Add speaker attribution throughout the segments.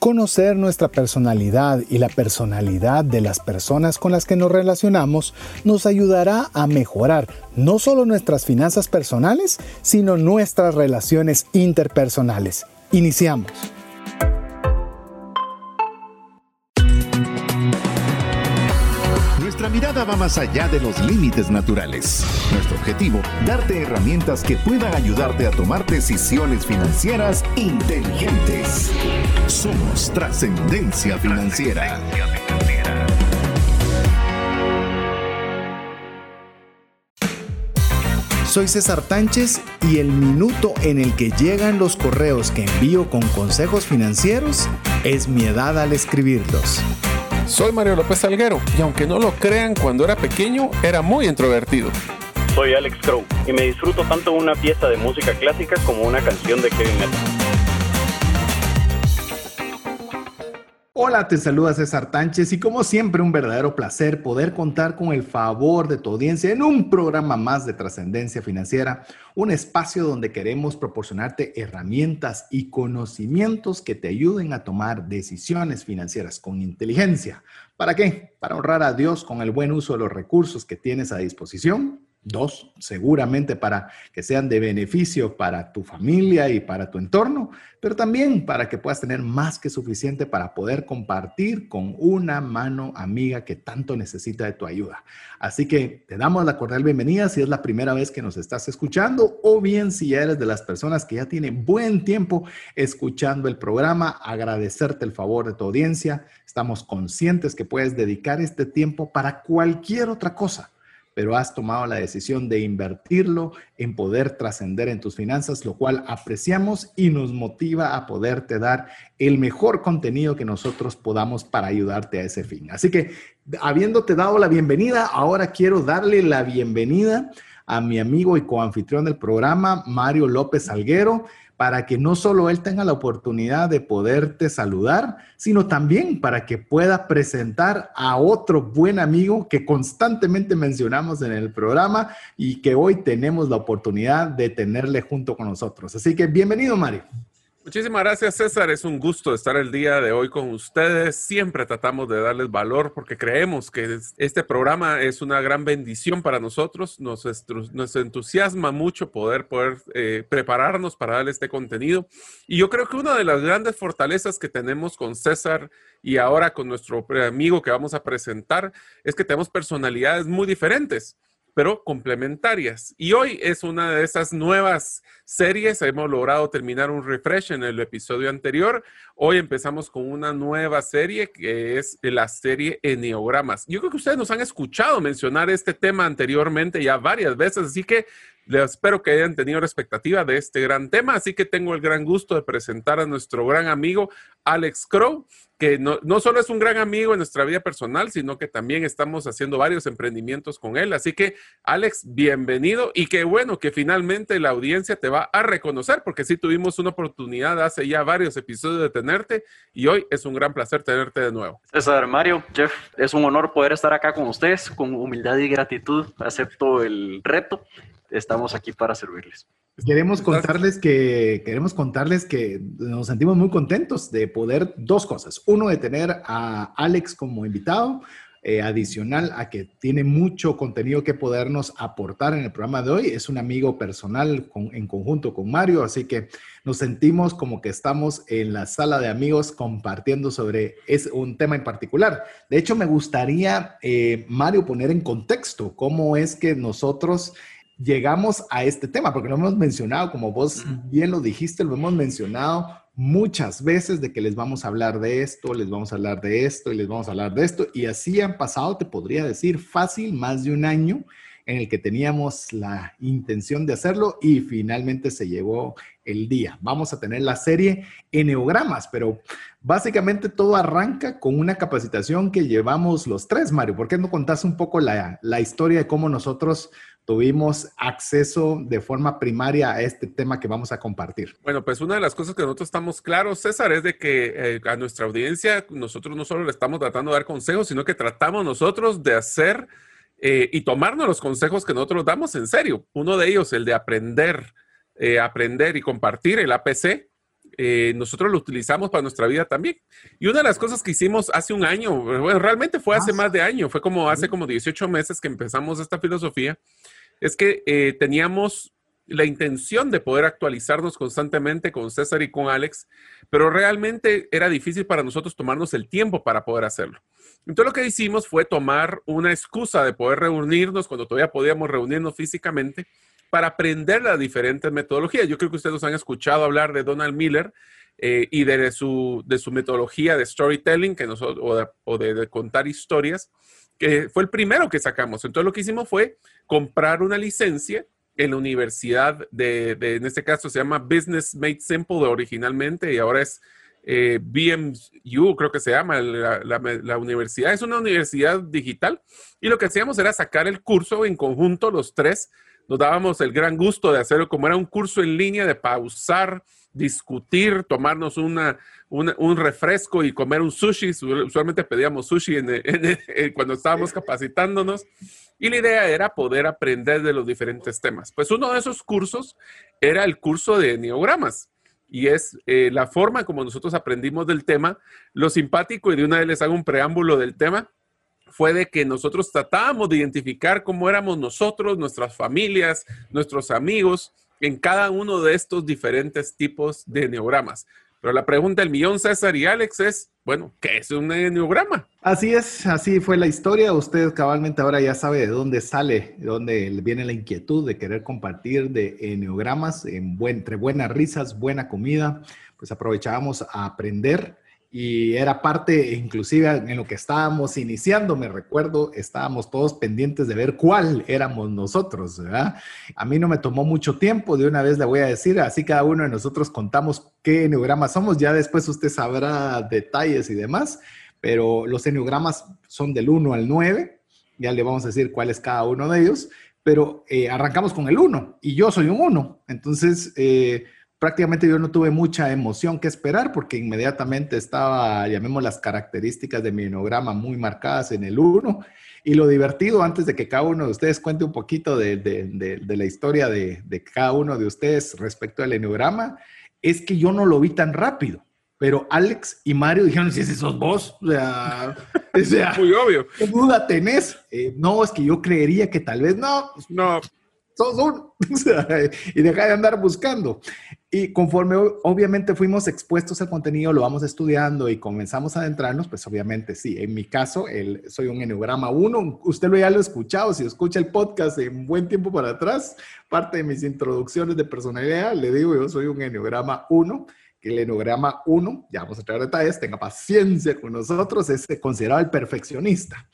Speaker 1: Conocer nuestra personalidad y la personalidad de las personas con las que nos relacionamos nos ayudará a mejorar no solo nuestras finanzas personales, sino nuestras relaciones interpersonales. Iniciamos.
Speaker 2: Más allá de los límites naturales. Nuestro objetivo, darte herramientas que puedan ayudarte a tomar decisiones financieras inteligentes. Somos Trascendencia Financiera.
Speaker 1: Soy César Tánchez y el minuto en el que llegan los correos que envío con consejos financieros es mi edad al escribirlos.
Speaker 3: Soy Mario López Salguero y aunque no lo crean, cuando era pequeño era muy introvertido.
Speaker 4: Soy Alex Crow y me disfruto tanto una pieza de música clásica como una canción de Kevin metal.
Speaker 1: Hola, te saluda César Tánchez y como siempre un verdadero placer poder contar con el favor de tu audiencia en un programa más de trascendencia financiera, un espacio donde queremos proporcionarte herramientas y conocimientos que te ayuden a tomar decisiones financieras con inteligencia. ¿Para qué? Para honrar a Dios con el buen uso de los recursos que tienes a disposición Dos, seguramente para que sean de beneficio para tu familia y para tu entorno, pero también para que puedas tener más que suficiente para poder compartir con una mano amiga que tanto necesita de tu ayuda. Así que te damos la cordial bienvenida si es la primera vez que nos estás escuchando o bien si eres de las personas que ya tienen buen tiempo escuchando el programa, agradecerte el favor de tu audiencia. Estamos conscientes que puedes dedicar este tiempo para cualquier otra cosa pero has tomado la decisión de invertirlo en poder trascender en tus finanzas, lo cual apreciamos y nos motiva a poderte dar el mejor contenido que nosotros podamos para ayudarte a ese fin. Así que, habiéndote dado la bienvenida, ahora quiero darle la bienvenida a mi amigo y coanfitrión del programa, Mario López Alguero para que no solo él tenga la oportunidad de poderte saludar, sino también para que pueda presentar a otro buen amigo que constantemente mencionamos en el programa y que hoy tenemos la oportunidad de tenerle junto con nosotros. Así que bienvenido, Mario.
Speaker 3: Muchísimas gracias, César. Es un gusto estar el día de hoy con ustedes. Siempre tratamos de darles valor porque creemos que este programa es una gran bendición para nosotros. Nos, entusiasma mucho poder, eh, prepararnos para darle este contenido. Y yo creo que una de las grandes fortalezas que tenemos con César y ahora con nuestro amigo que vamos a presentar es que tenemos personalidades muy diferentes pero complementarias. Y hoy es una de esas nuevas series. Hemos logrado terminar un refresh en el episodio anterior. Hoy empezamos con una nueva serie que es la serie Enneogramas. Yo creo que ustedes nos han escuchado mencionar este tema anteriormente ya varias veces, así que les espero que hayan tenido la expectativa de este gran tema. Así que tengo el gran gusto de presentar a nuestro gran amigo Alex Crow que no, no, solo es un gran amigo en nuestra vida personal, sino que también estamos haciendo varios emprendimientos con él. Así que, Alex, bienvenido y qué bueno que finalmente la audiencia te va a reconocer, porque sí tuvimos una oportunidad hace ya varios episodios de tenerte y hoy es un gran placer tenerte de nuevo.
Speaker 4: César, Mario, Jeff, es un honor poder estar acá con ustedes, con humildad y gratitud. Acepto el reto. Estamos aquí para servirles.
Speaker 1: Queremos contarles que queremos contarles que nos sentimos muy contentos de poder dos cosas. Uno, de tener a Alex como invitado, eh, adicional a que tiene mucho contenido que podernos aportar en el programa de hoy. Es un amigo personal en conjunto con Mario, así que nos sentimos como que estamos en la sala de amigos compartiendo sobre es un tema en particular. De hecho, me gustaría, eh, Mario, poner en contexto cómo es que nosotros llegamos a este tema, porque lo hemos mencionado, como vos bien lo dijiste, lo hemos mencionado muchas veces de que les vamos a hablar de esto, les vamos a hablar de esto y les vamos a hablar de esto. Y así han pasado, te podría decir, fácil, más de un año en el que teníamos la intención de hacerlo y finalmente se llevó el día. Vamos a tener la serie Eneogramas, pero básicamente todo arranca con una capacitación que llevamos los tres, Mario. ¿Por qué no contás un poco la, la historia de cómo nosotros tuvimos acceso de forma primaria a este tema que vamos a compartir.
Speaker 3: Bueno, pues una de las cosas que nosotros estamos claros, César, es de que eh, a nuestra audiencia nosotros no solo le estamos tratando de dar consejos, sino que tratamos nosotros de hacer eh, y tomarnos los consejos que nosotros damos en serio. Uno de ellos, el de aprender, eh, aprender y compartir el APC, eh, nosotros lo utilizamos para nuestra vida también. Y una de las cosas que hicimos hace un año, bueno, realmente fue hace más de año, fue como hace como 18 meses que empezamos esta filosofía, es que eh, teníamos la intención de poder actualizarnos constantemente con César y con Alex, pero realmente era difícil para nosotros tomarnos el tiempo para poder hacerlo. Entonces lo que hicimos fue tomar una excusa de poder reunirnos cuando todavía podíamos reunirnos físicamente para aprender las diferentes metodologías. Yo creo que ustedes han escuchado hablar de Donald Miller eh, y de su, de su metodología de storytelling que nosotros, o, de, contar historias, que fue el primero que sacamos. Entonces lo que hicimos fue comprar una licencia en la universidad de, en este caso se llama Business Made Simple originalmente y ahora es eh, BMU, creo que se llama la, la, universidad. Es una universidad digital y lo que hacíamos era sacar el curso en conjunto, los tres. Nos dábamos el gran gusto de hacerlo como era un curso en línea, de pausar, discutir, tomarnos una, un refresco y comer un sushi. Usualmente pedíamos sushi cuando estábamos capacitándonos. Y la idea era poder aprender de los diferentes temas. Pues uno de esos cursos era el curso de neogramas y es eh, la forma como nosotros aprendimos del tema. Lo simpático, y de una vez les hago un preámbulo del tema, fue de que nosotros tratábamos de identificar cómo éramos nosotros, nuestras familias, nuestros amigos, en cada uno de estos diferentes tipos de neogramas. Pero la pregunta del millón, César y Alex, es, bueno, ¿qué es un enneograma?
Speaker 1: Así es, así fue la historia. Usted cabalmente ahora ya sabe de dónde sale, de dónde viene la inquietud de querer compartir de enneogramas en buen, entre buenas risas, buena comida. Pues aprovechábamos a aprender y era parte, inclusive en lo que estábamos iniciando, me recuerdo, estábamos todos pendientes de ver cuál éramos nosotros, ¿verdad? A mí no me tomó mucho tiempo, de una vez le voy a decir, así cada uno de nosotros contamos qué enneogramas somos, ya después usted sabrá detalles y demás, pero los enneogramas son del 1 al 9, ya le vamos a decir cuál es cada uno de ellos, pero eh, arrancamos con el 1 y yo soy un 1, entonces... Eh, prácticamente yo no tuve mucha emoción que esperar porque inmediatamente estaba, llamemos las características de mi enograma muy marcadas en el 1. Y lo divertido, antes de que cada uno de ustedes cuente un poquito de, de, la historia de, cada uno de ustedes respecto al enograma, es que yo no lo vi tan rápido. Pero Alex y Mario dijeron, si ese sos vos, o sea,
Speaker 3: muy obvio.
Speaker 1: ¿Qué duda tenés? Eh, no, es que yo creería que tal vez no. No, sos uno. y deja de andar buscando. Y conforme obviamente fuimos expuestos al contenido, lo vamos estudiando y comenzamos a adentrarnos, pues obviamente sí, en mi caso el, soy un enneograma 1, usted lo ya lo ha escuchado, si escucha el podcast en buen tiempo para atrás, parte de mis introducciones de personalidad, le digo yo soy un enneograma 1, que el enneograma 1, ya vamos a traer detalles, tenga paciencia con nosotros, es considerado el perfeccionista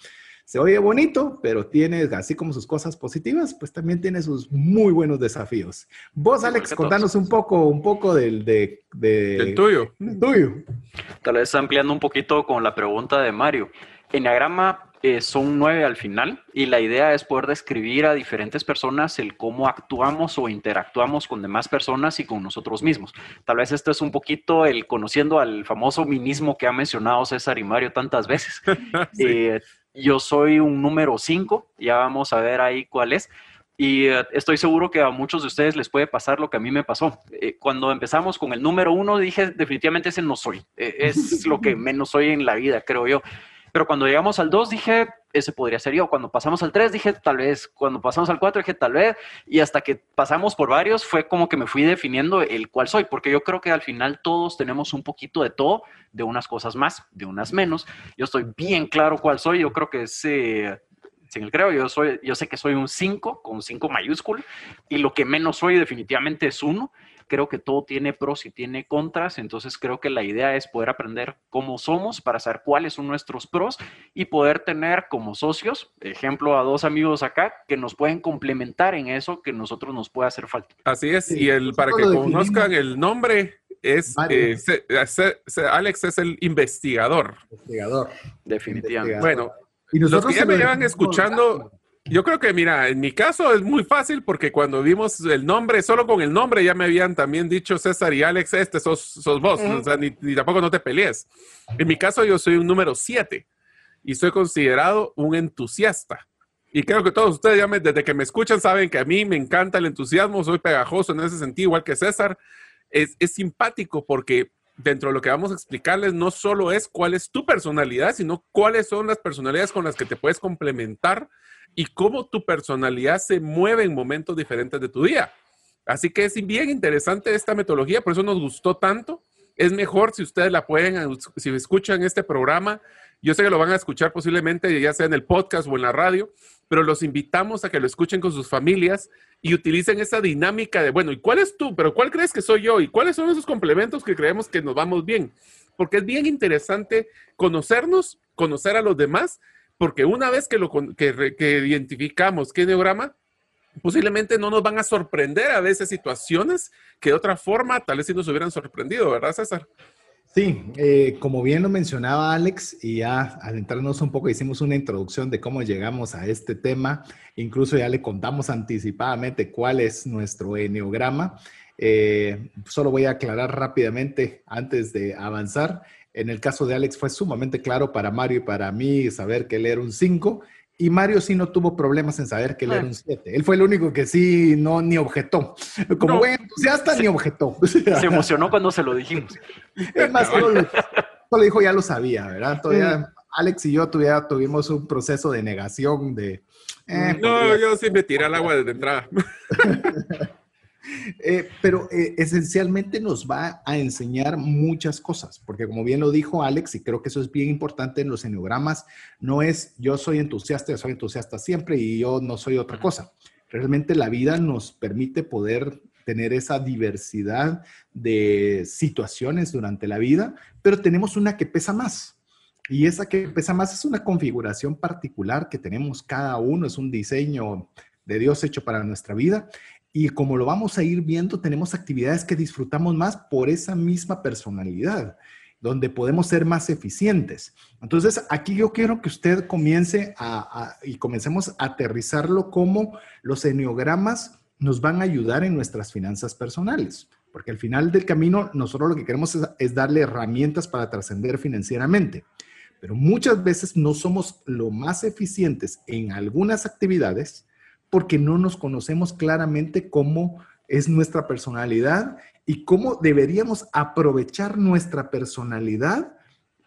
Speaker 1: se oye bonito, pero tiene, así como sus cosas positivas, pues también tiene sus muy buenos desafíos. Vos, Alex, contanos un poco, un poco del, de,
Speaker 3: tuyo.
Speaker 1: tuyo.
Speaker 4: Tal vez ampliando un poquito con la pregunta de Mario. Enneagrama eh, son nueve al final y la idea es poder describir a diferentes personas el cómo actuamos o interactuamos con demás personas y con nosotros mismos. Tal vez esto es un poquito el conociendo al famoso minismo que ha mencionado César y Mario tantas veces. Eh, yo soy un número 5, ya vamos a ver ahí cuál es. Y eh, estoy seguro que a muchos de ustedes les puede pasar lo que a mí me pasó. Eh, cuando empezamos con el número uno, dije, definitivamente ese no soy. Eh, es lo que menos soy en la vida, creo yo. Pero cuando llegamos al 2 dije, ese podría ser yo. Cuando pasamos al 3 dije, tal vez. Cuando pasamos al 4 dije, tal vez. Y hasta que pasamos por varios fue como que me fui definiendo el cuál soy, porque yo creo que al final todos tenemos un poquito de todo, de unas cosas más, de unas menos. Yo estoy bien claro cuál soy. Yo creo que ese sin el creo, yo, soy, yo sé que soy un 5 con un 5 mayúsculo y lo que menos soy definitivamente es 1 creo que todo tiene pros y tiene contras, entonces creo que la idea es poder aprender cómo somos para saber cuáles son nuestros pros y poder tener como socios, ejemplo, a dos amigos acá que nos pueden complementar en eso que nosotros nos puede hacer falta.
Speaker 3: Así es, y el para que conozcan el nombre es eh, Alex es el investigador.
Speaker 1: Investigador.
Speaker 4: Definitivamente.
Speaker 3: Bueno, y nosotros los que ya me llevan escuchando yo creo que, mira, en mi caso es muy fácil porque cuando vimos el nombre, solo con el nombre ya me habían también dicho César y Alex, este sos, sos vos, o sea, ni, tampoco no te pelees. En mi caso yo soy un número 7 y soy considerado un entusiasta. Y creo que todos ustedes ya desde que me escuchan saben que a mí me encanta el entusiasmo, soy pegajoso en ese sentido, igual que César. es, es simpático porque dentro de lo que vamos a explicarles no solo es cuál es tu personalidad, sino cuáles son las personalidades con las que te puedes complementar y cómo tu personalidad se mueve en momentos diferentes de tu día. Así que es bien interesante esta metodología, por eso nos gustó tanto. Es mejor si ustedes la pueden, si escuchan este programa, yo sé que lo van a escuchar posiblemente ya sea en el podcast o en la radio, pero los invitamos a que lo escuchen con sus familias y utilicen esa dinámica de, bueno, ¿y cuál es tú? ¿Pero cuál crees que soy yo? ¿Y cuáles son esos complementos que creemos que nos vamos bien? Porque es bien interesante conocernos, conocer a los demás, porque una vez que, lo, que, identificamos qué neograma, posiblemente no nos van a sorprender a veces situaciones que de otra forma tal vez sí nos hubieran sorprendido, ¿verdad, César?
Speaker 1: Sí, eh, como bien lo mencionaba Alex, y ya al entrarnos un poco hicimos una introducción de cómo llegamos a este tema, incluso ya le contamos anticipadamente cuál es nuestro enneograma. Eh, solo voy a aclarar rápidamente antes de avanzar. En el caso de Alex fue sumamente claro para Mario y para mí saber que él era un 5 y Mario sí no tuvo problemas en saber que él era un 7. Él fue el único que sí no ni objetó. Como buen entusiasta, ni objetó.
Speaker 4: Se emocionó cuando se lo dijimos.
Speaker 1: Es más, solo, dijo, ya lo sabía, ¿verdad? Todavía Alex y yo todavía tuvimos un proceso de negación de...
Speaker 3: Eh, no, yo sí me tiré al agua desde entrada.
Speaker 1: Eh, pero eh, esencialmente nos va a enseñar muchas cosas, porque como bien lo dijo Alex, y creo que eso es bien importante en los enneogramas, no es yo soy entusiasta, yo soy entusiasta siempre y yo no soy otra cosa. Realmente la vida nos permite poder tener esa diversidad de situaciones durante la vida, pero tenemos una que pesa más. Y esa que pesa más es una configuración particular que tenemos cada uno, es un diseño de Dios hecho para nuestra vida y como lo vamos a ir viendo, tenemos actividades que disfrutamos más por esa misma personalidad, donde podemos ser más eficientes. Entonces, aquí yo quiero que usted comience a, y comencemos a aterrizarlo como los enneogramas nos van a ayudar en nuestras finanzas personales. Porque al final del camino, nosotros lo que queremos es, es darle herramientas para trascender financieramente. Pero muchas veces no somos lo más eficientes en algunas actividades porque no nos conocemos claramente cómo es nuestra personalidad y cómo deberíamos aprovechar nuestra personalidad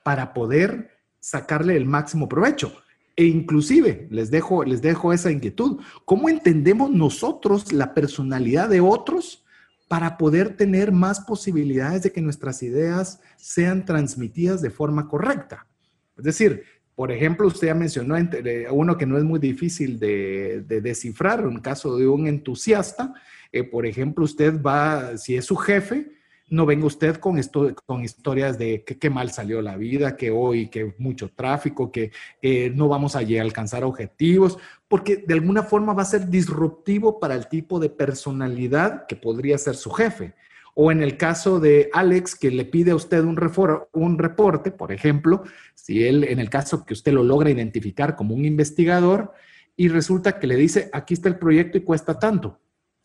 Speaker 1: para poder sacarle el máximo provecho. E inclusive, les dejo, les dejo esa inquietud, ¿cómo entendemos nosotros la personalidad de otros para poder tener más posibilidades de que nuestras ideas sean transmitidas de forma correcta? Es decir, por ejemplo, usted ya mencionó uno que no es muy difícil de, descifrar, en caso de un entusiasta. Eh, por ejemplo, usted va, si es su jefe, no venga usted con, esto, con historias de que qué mal salió la vida, que hoy, que mucho tráfico, que no vamos a alcanzar objetivos, porque de alguna forma va a ser disruptivo para el tipo de personalidad que podría ser su jefe. O en el caso de Alex, que le pide a usted un, un reporte, por ejemplo, si él, en el caso que usted lo logra identificar como un investigador, y resulta que le dice, aquí está el proyecto y cuesta tanto.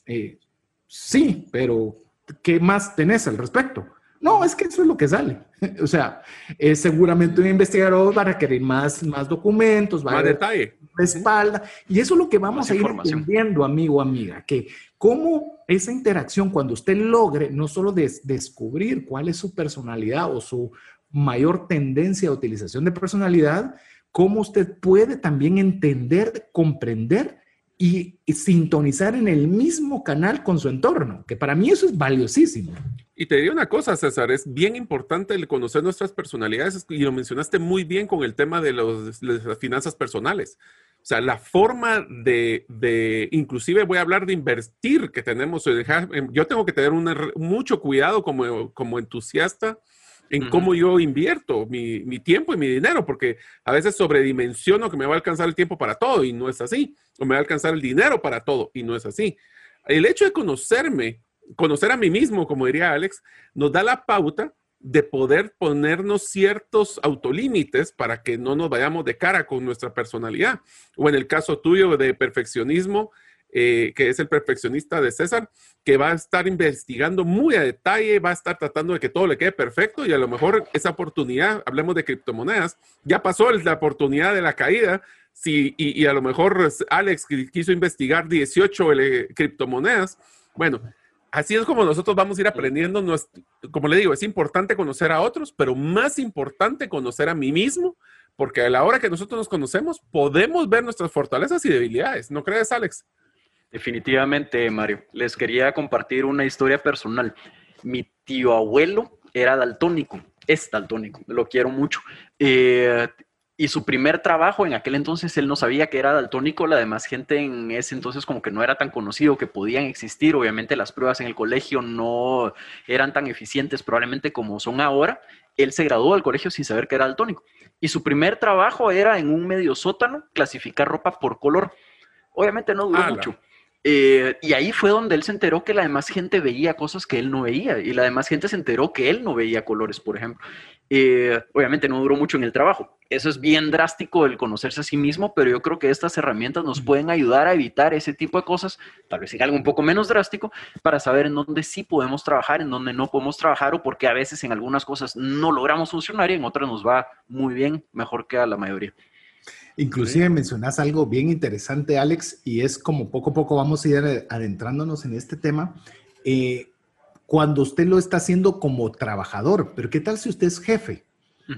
Speaker 1: Eh, sí, pero ¿qué más tenés al respecto? No, es que eso es lo que sale. o sea, es seguramente un investigador va a requerir más, más documentos, va
Speaker 3: más
Speaker 1: a
Speaker 3: detalle.
Speaker 1: Respalda. Y eso es lo que vamos a ir entendiendo, amigo, amiga, que cómo esa interacción, cuando usted logre no solo descubrir cuál es su personalidad o su mayor tendencia de utilización de personalidad, cómo usted puede también entender, comprender y, sintonizar en el mismo canal con su entorno, que para mí eso es valiosísimo.
Speaker 3: Y te digo una cosa, César, es bien importante el conocer nuestras personalidades y lo mencionaste muy bien con el tema de, los, las finanzas personales. O sea, la forma de, de, inclusive voy a hablar de invertir que tenemos. Yo tengo que tener mucho cuidado como, como entusiasta en cómo yo invierto mi, mi, tiempo y mi dinero, porque a veces sobredimensiono que me va a alcanzar el tiempo para todo y no es así, o me va a alcanzar el dinero para todo y no es así. El hecho de conocerme, conocer a mí mismo, como diría Alex, nos da la pauta de poder ponernos ciertos autolímites para que no nos vayamos de cara con nuestra personalidad. O en el caso tuyo de perfeccionismo, eh, que es el perfeccionista de César, que va a estar investigando muy a detalle, va a estar tratando de que todo le quede perfecto y a lo mejor esa oportunidad, hablemos de criptomonedas, ya pasó la oportunidad de la caída, sí, y, a lo mejor Alex quiso investigar 18 criptomonedas. Bueno, así es como nosotros vamos a ir aprendiendo. como le digo, es importante conocer a otros, pero más importante conocer a mí mismo, porque a la hora que nosotros nos conocemos, podemos ver nuestras fortalezas y debilidades. ¿No crees, Alex?
Speaker 4: Definitivamente, Mario. Les quería compartir una historia personal. Mi tío abuelo era daltónico, es daltónico, lo quiero mucho. Eh, y su primer trabajo, en aquel entonces él no sabía que era daltónico, la demás gente en ese entonces como que no era tan conocido que podían existir, obviamente las pruebas en el colegio no eran tan eficientes probablemente como son ahora, él se graduó del colegio sin saber que era daltónico. Y su primer trabajo era en un medio sótano clasificar ropa por color. Obviamente no duró mucho. Eh, y ahí fue donde él se enteró que la demás gente veía cosas que él no veía y la demás gente se enteró que él no veía colores, por ejemplo. Eh, obviamente no duró mucho en el trabajo. Eso es bien drástico el conocerse a sí mismo, pero yo creo que estas herramientas nos pueden ayudar a evitar ese tipo de cosas, tal vez en algo un poco menos drástico, para saber en dónde sí podemos trabajar, en dónde no podemos trabajar o porque a veces en algunas cosas no logramos funcionar y en otras nos va muy bien, mejor que a la mayoría.
Speaker 1: Inclusive mencionas algo bien interesante, Alex, y es como poco a poco vamos a ir adentrándonos en este tema. Eh, cuando usted lo está haciendo como trabajador, pero ¿qué tal si usted es jefe?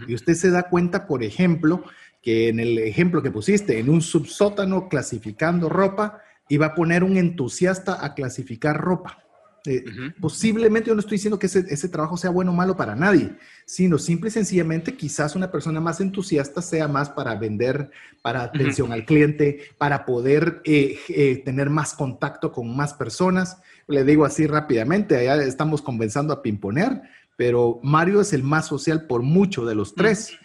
Speaker 1: Y usted se da cuenta, por ejemplo, que en el ejemplo que pusiste, en un subsótano clasificando ropa, iba a poner un entusiasta a clasificar ropa. Eh, posiblemente yo no estoy diciendo que ese, trabajo sea bueno o malo para nadie, sino simple y sencillamente quizás una persona más entusiasta sea más para vender, para atención al cliente, para poder eh, eh, tener más contacto con más personas. Le digo así rápidamente, allá estamos conversando a pimponer, pero Mario es el más social por mucho de los tres.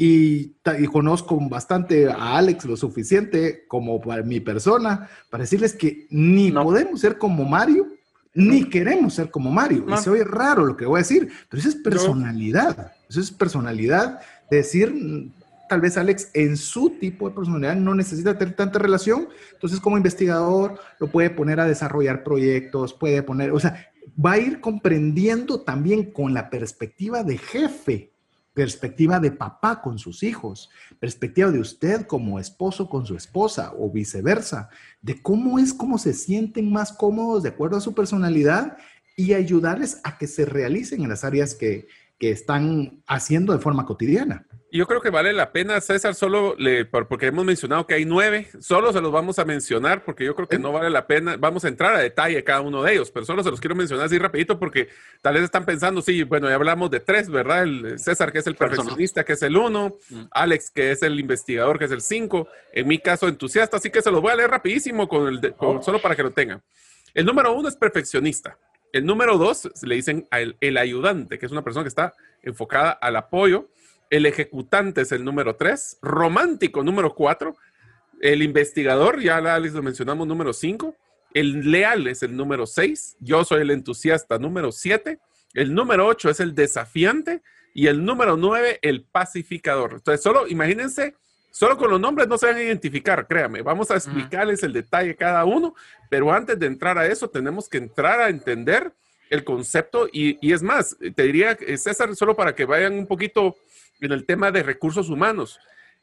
Speaker 1: Y, conozco bastante a Alex lo suficiente como para mi persona, para decirles que ni podemos ser como Mario, ni queremos ser como Mario. Y se oye raro lo que voy a decir, pero eso es personalidad. Eso es personalidad. De decir, mm, tal vez Alex en su tipo de personalidad no necesita tener tanta relación. Entonces, como investigador, lo puede poner a desarrollar proyectos, puede poner, o sea, va a ir comprendiendo también con la perspectiva de jefe perspectiva de papá con sus hijos, perspectiva de usted como esposo con su esposa o viceversa, de cómo es, cómo se sienten más cómodos de acuerdo a su personalidad y ayudarles a que se realicen en las áreas que, que están haciendo de forma cotidiana.
Speaker 3: Yo creo que vale la pena, César, solo le, porque hemos mencionado que hay nueve, solo se los vamos a mencionar porque yo creo que no vale la pena, vamos a entrar a detalle cada uno de ellos, pero solo se los quiero mencionar así rapidito porque tal vez están pensando, sí, bueno, ya hablamos de tres, ¿verdad? El César, que es el perfeccionista, que es el uno, mm. Alex, que es el investigador, que es el cinco, en mi caso, entusiasta, así que se los voy a leer rapidísimo con el oh. solo para que lo tengan. El número uno es perfeccionista. El número dos le dicen el ayudante, que es una persona que está enfocada al apoyo el ejecutante es el número 3. Romántico, número 4. El investigador, ya lo mencionamos, número 5. El leal es el número 6. Yo soy el entusiasta, número 7. El número 8 es el desafiante. Y el número 9, el pacificador. Entonces, solo imagínense, solo con los nombres no se van a identificar, créame. Vamos a explicarles el detalle cada uno, pero antes de entrar a eso, tenemos que entrar a entender el concepto. Y, y es más, te diría, César, solo para que vayan un poquito en el tema de recursos humanos.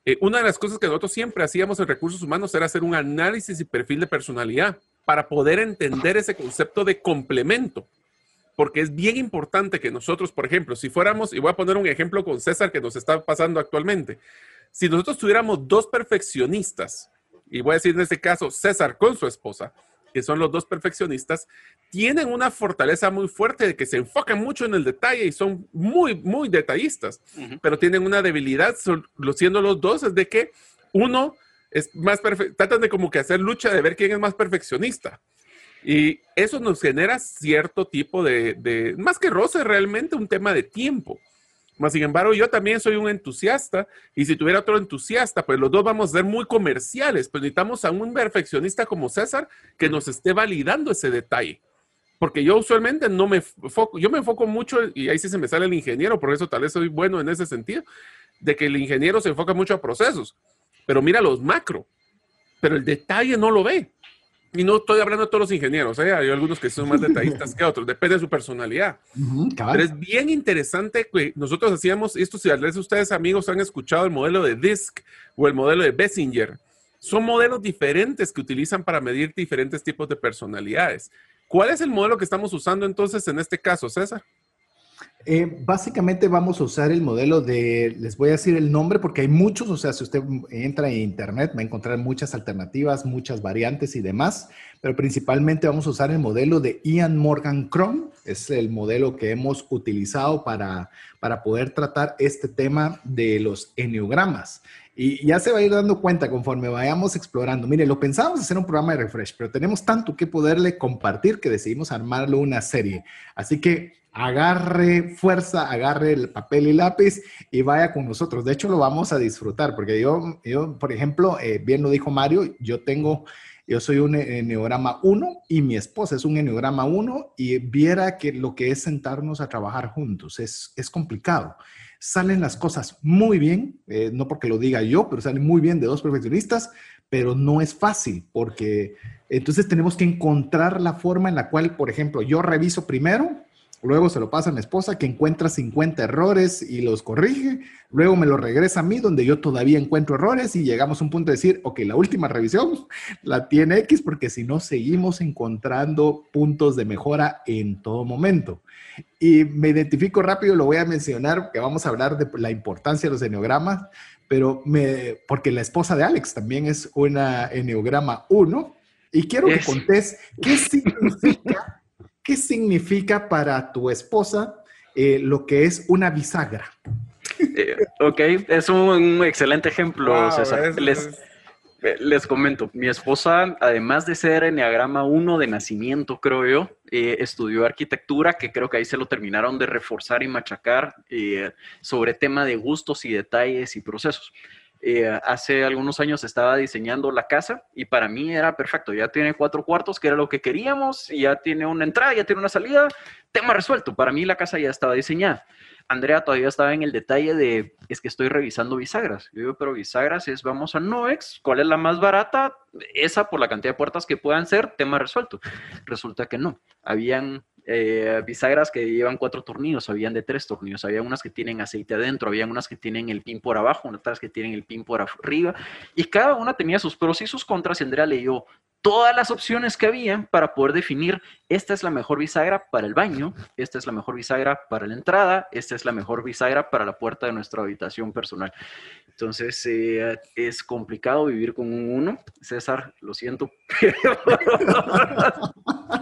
Speaker 3: Eh, una de las cosas que nosotros siempre hacíamos en recursos humanos era hacer un análisis y perfil de personalidad para poder entender ese concepto de complemento. Porque es bien importante que nosotros, por ejemplo, si fuéramos, y voy a poner un ejemplo con César que nos está pasando actualmente, si nosotros tuviéramos dos perfeccionistas, y voy a decir en este caso César con su esposa, que son los dos perfeccionistas, tienen una fortaleza muy fuerte de que se enfocan mucho en el detalle y son muy, muy detallistas, pero tienen una debilidad, siendo los dos, es de que uno es más perfecto, tratan de como que hacer lucha de ver quién es más perfeccionista. Y eso nos genera cierto tipo de, de más que roce, realmente un tema de tiempo. Más sin embargo, yo también soy un entusiasta y si tuviera otro entusiasta, pues los dos vamos a ser muy comerciales, pues necesitamos a un perfeccionista como César que nos esté validando ese detalle. Porque yo usualmente no me enfoco, yo me enfoco mucho, y ahí sí se me sale el ingeniero, por eso tal vez soy bueno en ese sentido, de que el ingeniero se enfoca mucho a procesos, pero mira los macro, pero el detalle no lo ve. Y no estoy hablando de todos los ingenieros, ¿eh? hay algunos que son más detallistas que otros, depende de su personalidad. Pero es bien interesante que nosotros hacíamos esto, si a veces ustedes amigos han escuchado el modelo de DISC o el modelo de Bessinger, son modelos diferentes que utilizan para medir diferentes tipos de personalidades. ¿Cuál es el modelo que estamos usando entonces en este caso, César?
Speaker 1: Eh, básicamente vamos a usar el modelo de, les voy a decir el nombre porque hay muchos, o sea, si usted entra en internet va a encontrar muchas alternativas, muchas variantes y demás, pero principalmente vamos a usar el modelo de Ian Morgan Chrome, es el modelo que hemos utilizado para, para poder tratar este tema de los enneogramas. Y ya se va a ir dando cuenta conforme vayamos explorando. Mire, lo pensábamos hacer un programa de refresh, pero tenemos tanto que poderle compartir que decidimos armarlo una serie. Así que agarre fuerza, agarre el papel y lápiz y vaya con nosotros. De hecho, lo vamos a disfrutar porque yo, yo por ejemplo, eh, bien lo dijo Mario, yo tengo, yo soy un enneograma 1 y mi esposa es un enneograma 1 y viera que lo que es sentarnos a trabajar juntos es, es complicado. Salen las cosas muy bien, eh, no porque lo diga yo, pero salen muy bien de dos perfeccionistas, pero no es fácil porque entonces tenemos que encontrar la forma en la cual, por ejemplo, yo reviso primero Luego se lo pasa a mi esposa que encuentra 50 errores y los corrige. Luego me lo regresa a mí donde yo todavía encuentro errores y llegamos a un punto de decir, ok, la última revisión la tiene X porque si no seguimos encontrando puntos de mejora en todo momento. Y me identifico rápido, lo voy a mencionar, que vamos a hablar de la importancia de los enneogramas, pero me, porque la esposa de Alex también es una enneograma 1 y quiero que contés qué significa ¿qué significa para tu esposa eh, lo que es una bisagra?
Speaker 4: Eh, ok, es un, excelente ejemplo, César. les, comento, mi esposa, además de ser Enneagrama 1 de nacimiento, creo yo, eh, estudió arquitectura, que creo que ahí se lo terminaron de reforzar y machacar sobre tema de gustos y detalles y procesos. Eh, hace algunos años estaba diseñando la casa y para mí era perfecto. Ya tiene cuatro cuartos, que era lo que queríamos, y ya tiene una entrada, ya tiene una salida, tema resuelto. Para mí la casa ya estaba diseñada. Andrea todavía estaba en el detalle de, es que estoy revisando bisagras. Yo digo, pero bisagras es, vamos a Noex, ¿cuál es la más barata? Esa por la cantidad de puertas que puedan ser, tema resuelto. Resulta que no. Habían eh, bisagras que llevan cuatro tornillos, habían de tres tornillos, había unas que tienen aceite adentro, había unas que tienen el pin por abajo, otras que tienen el pin por arriba, y cada una tenía sus pros y sus contras, y Andrea leyó todas las opciones que había para poder definir, esta es la mejor bisagra para el baño, esta es la mejor bisagra para la entrada, esta es la mejor bisagra para la puerta de nuestra habitación personal. Entonces, eh, es complicado vivir con un uno. César, lo siento, pero,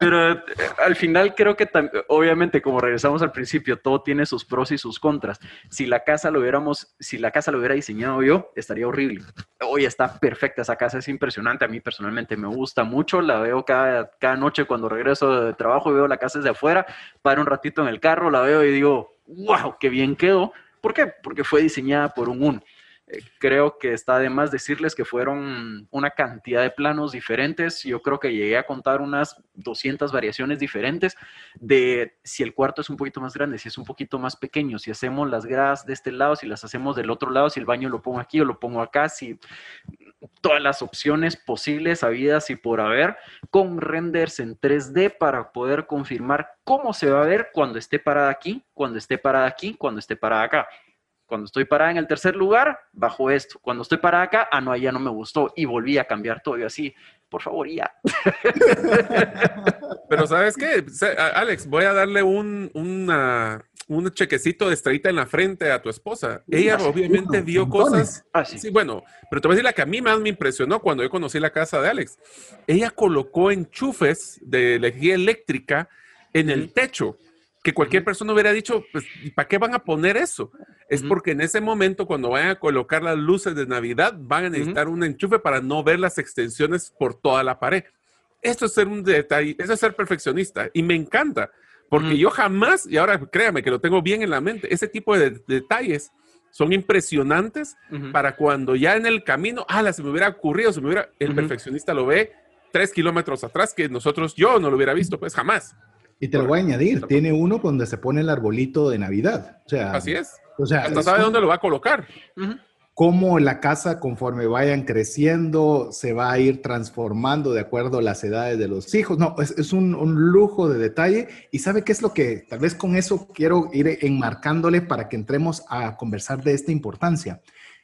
Speaker 4: eh, al final creo que obviamente como regresamos al principio, todo tiene sus pros y sus contras. Si la casa lo hubiéramos, si la casa lo hubiera diseñado yo, estaría horrible. Hoy está perfecta, esa casa es impresionante, a mí personalmente me gusta mucho, la veo cada, cada noche cuando regreso de trabajo, veo la casa desde afuera, paro un ratito en el carro, la veo y digo, wow, qué bien quedó. ¿Por qué? Porque fue diseñada por un uno creo que está de más decirles que fueron una cantidad de planos diferentes. Yo creo que llegué a contar unas 200 variaciones diferentes de si el cuarto es un poquito más grande, si es un poquito más pequeño, si hacemos las gradas de este lado, si las hacemos del otro lado, si el baño lo pongo aquí o lo pongo acá, si todas las opciones posibles, habidas y por haber, con renders en 3D para poder confirmar cómo se va a ver cuando esté parada aquí, cuando esté parada aquí, cuando esté parada acá. Cuando estoy parada en el tercer lugar, bajo esto. Cuando estoy parada acá, ah, no, ya no me gustó. Y volví a cambiar todo. Y así, por favor, ya.
Speaker 3: Pero ¿sabes qué? Alex, voy a darle un, un chequecito de estrellita en la frente a tu esposa. Ella obviamente vio cosas. Ah, sí. bueno, pero te voy a decir la que a mí más me impresionó cuando yo conocí la casa de Alex. Ella colocó enchufes de energía eléctrica en el techo que cualquier persona hubiera dicho, pues, ¿y para qué van a poner eso? Es porque en ese momento, cuando vayan a colocar las luces de Navidad, van a necesitar un enchufe para no ver las extensiones por toda la pared. Esto es ser un detalle, eso es ser perfeccionista y me encanta, porque yo jamás, y ahora créame que lo tengo bien en la mente, ese tipo de, detalles son impresionantes para cuando ya en el camino, ah, se me hubiera ocurrido, se me hubiera, el perfeccionista lo ve tres kilómetros atrás que nosotros, yo no lo hubiera visto, pues jamás.
Speaker 1: Y te lo voy a añadir, tiene uno donde se pone el arbolito de Navidad. O sea,
Speaker 3: Así es. O sea, Hasta sabe dónde lo va a colocar.
Speaker 1: Cómo la casa, conforme vayan creciendo, se va a ir transformando de acuerdo a las edades de los hijos. No, es, un, lujo de detalle. ¿Y sabe qué es lo que, tal vez con eso quiero ir enmarcándole para que entremos a conversar de esta importancia?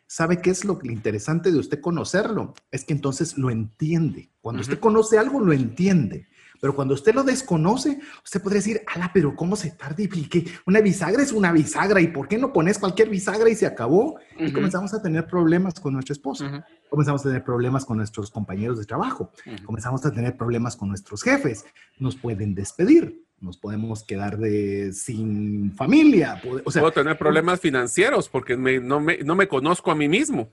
Speaker 1: ¿Sabe qué es lo interesante de usted conocerlo? Es que entonces lo entiende. Cuando usted conoce algo, lo entiende Pero cuando usted lo desconoce, usted podría decir, ala, pero ¿cómo se tarda? ¿Y Una bisagra es una bisagra. ¿Y por qué no pones cualquier bisagra y se acabó? Y comenzamos a tener problemas con nuestra esposa. Comenzamos a tener problemas con nuestros compañeros de trabajo. Comenzamos a tener problemas con nuestros jefes. Nos pueden despedir. Nos podemos quedar de, sin familia.
Speaker 3: O sea, Puedo tener problemas financieros porque no, me, no me conozco a mí mismo.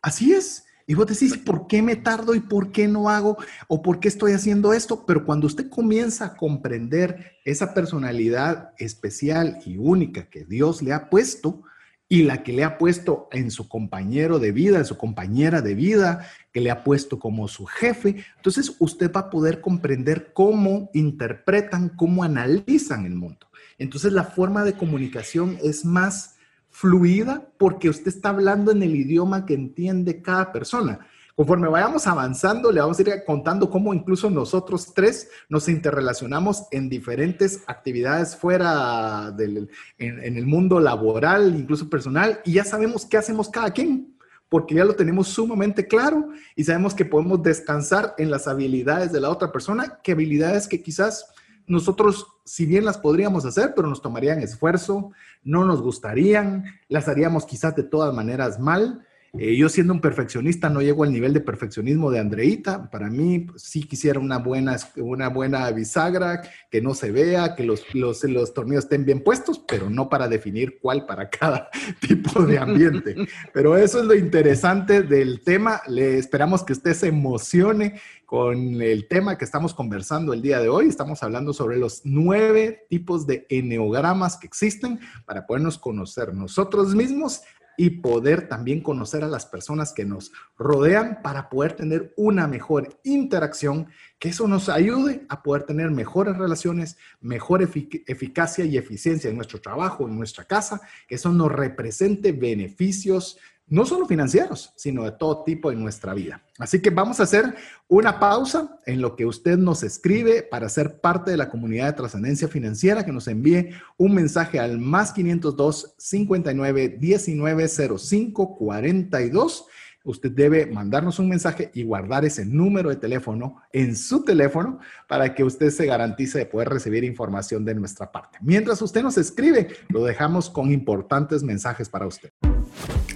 Speaker 1: Así es. Y vos decís, ¿por qué me tardo y por qué no hago o por qué estoy haciendo esto? Pero cuando usted comienza a comprender esa personalidad especial y única que Dios le ha puesto y la que le ha puesto en su compañero de vida, en su compañera de vida, que le ha puesto como su jefe, entonces usted va a poder comprender cómo interpretan, cómo analizan el mundo. Entonces la forma de comunicación es más fluida porque usted está hablando en el idioma que entiende cada persona. Conforme vayamos avanzando, le vamos a ir contando cómo incluso nosotros tres nos interrelacionamos en diferentes actividades fuera del en, el mundo laboral, incluso personal, y ya sabemos qué hacemos cada quien, porque ya lo tenemos sumamente claro y sabemos que podemos descansar en las habilidades de la otra persona, que habilidades que quizás nosotros, si bien las podríamos hacer, pero nos tomarían esfuerzo, no nos gustarían, las haríamos quizás de todas maneras mal. Eh, yo siendo un perfeccionista no llego al nivel de perfeccionismo de Andreita. Para mí pues, sí quisiera una buena, una buena bisagra, que no se vea, que los, los, los tornillos estén bien puestos, pero no para definir cuál para cada tipo de ambiente. Pero eso es lo interesante del tema. Le esperamos que usted se emocione con el tema que estamos conversando el día de hoy. Estamos hablando sobre los nueve tipos de eneogramas que existen para podernos conocer nosotros mismos y poder también conocer a las personas que nos rodean para poder tener una mejor interacción, que eso nos ayude a poder tener mejores relaciones, mejor eficacia y eficiencia en nuestro trabajo, en nuestra casa, que eso nos represente beneficios no solo financieros, sino de todo tipo en nuestra vida. Así que vamos a hacer una pausa en lo que usted nos escribe para ser parte de la comunidad de trascendencia financiera, que nos envíe un mensaje al más 502 59 19 05 42 usted debe mandarnos un mensaje y guardar ese número de teléfono en su teléfono para que usted se garantice de poder recibir información de nuestra parte. Mientras usted nos escribe, lo dejamos con importantes mensajes para usted.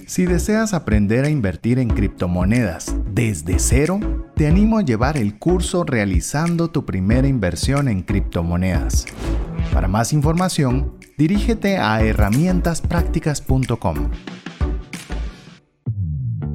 Speaker 2: Si deseas aprender a invertir en criptomonedas desde cero, te animo a llevar el curso realizando tu primera inversión en criptomonedas. Para más información, dirígete a herramientasprácticas.com.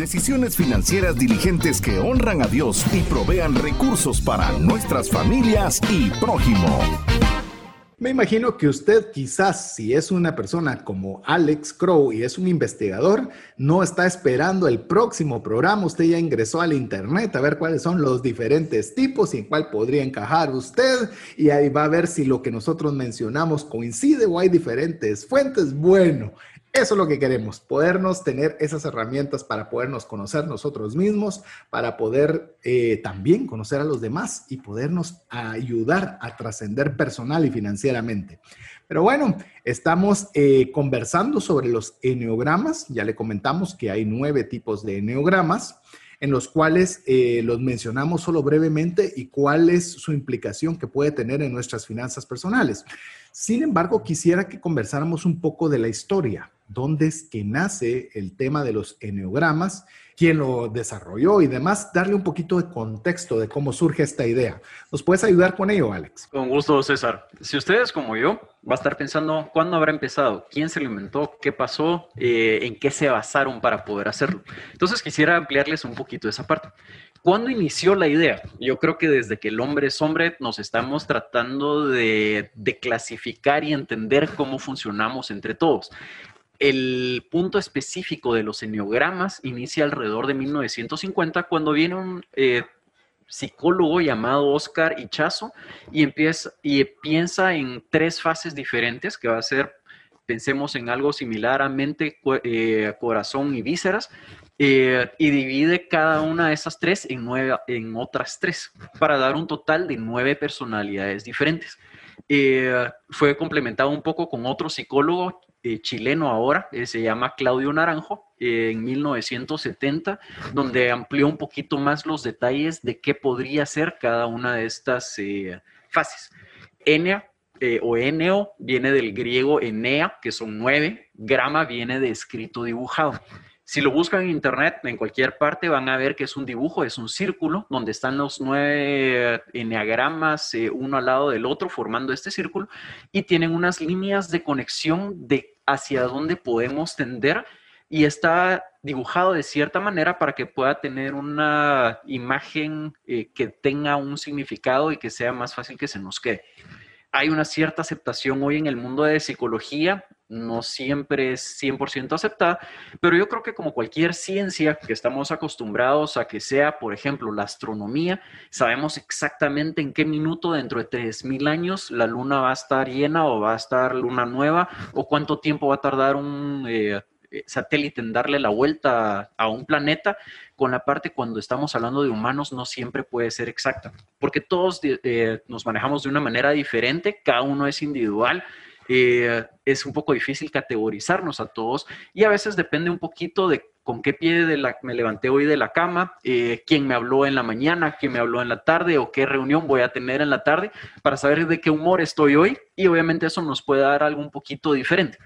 Speaker 2: Decisiones financieras diligentes que honran a Dios y provean recursos para nuestras familias y prójimo.
Speaker 1: Me imagino que usted quizás, si es una persona como Alex Crow y es un investigador, no está esperando el próximo programa. Usted ya ingresó al Internet a ver cuáles son los diferentes tipos y en cuál podría encajar usted. Y ahí va a ver si lo que nosotros mencionamos coincide o hay diferentes fuentes. Bueno, eso es lo que queremos, podernos tener esas herramientas para podernos conocer nosotros mismos, para poder eh, también conocer a los demás y podernos ayudar a trascender personal y financieramente. Pero bueno, estamos eh, conversando sobre los enneogramas. Ya le comentamos que hay nueve tipos de enneogramas en los cuales eh, los mencionamos solo brevemente y cuál es su implicación que puede tener en nuestras finanzas personales. Sin embargo, quisiera que conversáramos un poco de la historia dónde es que nace el tema de los eneogramas, quién lo desarrolló y demás, darle un poquito de contexto de cómo surge esta idea. ¿Nos puedes ayudar con ello, Alex?
Speaker 4: Con gusto, César. Si ustedes como yo va a estar pensando cuándo habrá empezado, quién se lo inventó, qué pasó, eh, en qué se basaron para poder hacerlo. Entonces quisiera ampliarles un poquito esa parte. ¿Cuándo inició la idea? Yo creo que desde que el hombre es hombre nos estamos tratando de, de clasificar y entender cómo funcionamos entre todos. El punto específico de los enneogramas inicia alrededor de 1950 cuando viene un, eh, psicólogo llamado Oscar Ichazo y, empieza, y piensa en tres fases diferentes que va a ser, pensemos en algo similar a mente, eh, corazón y vísceras, eh, y divide cada una de esas tres en, nueve, en otras tres para dar un total de nueve personalidades diferentes. Fue complementado un poco con otro psicólogo eh, chileno ahora, se llama Claudio Naranjo, en 1970, donde amplió un poquito más los detalles de qué podría ser cada una de estas fases. Enea o Eneo viene del griego Enea, que son nueve, grama viene de escrito dibujado. Si lo buscan en internet, en cualquier parte, van a ver que es un dibujo, es un círculo donde están los nueve eneagramas eh, uno al lado del otro formando este círculo y tienen unas líneas de conexión de hacia dónde podemos tender y está dibujado de cierta manera para que pueda tener una imagen eh, que tenga un significado y que sea más fácil que se nos quede hay una cierta aceptación hoy en el mundo de psicología, no siempre es 100% aceptada, pero yo creo que como cualquier ciencia que estamos acostumbrados a que sea, por ejemplo, la astronomía, sabemos exactamente en qué minuto dentro de 3.000 años la luna va a estar llena o va a estar luna nueva o cuánto tiempo va a tardar un... Eh, satélite en darle la vuelta a un planeta, con la parte cuando estamos hablando de humanos no siempre puede ser exacta, porque todos eh, nos manejamos de una manera diferente, cada uno es individual. Eh, es un poco difícil categorizarnos a todos y a veces depende un poquito de con qué pie me levanté hoy de la cama, quién me habló en la mañana, quién me habló en la tarde o qué reunión voy a tener en la tarde para saber de qué humor estoy hoy y obviamente eso nos puede dar algo un poquito diferente.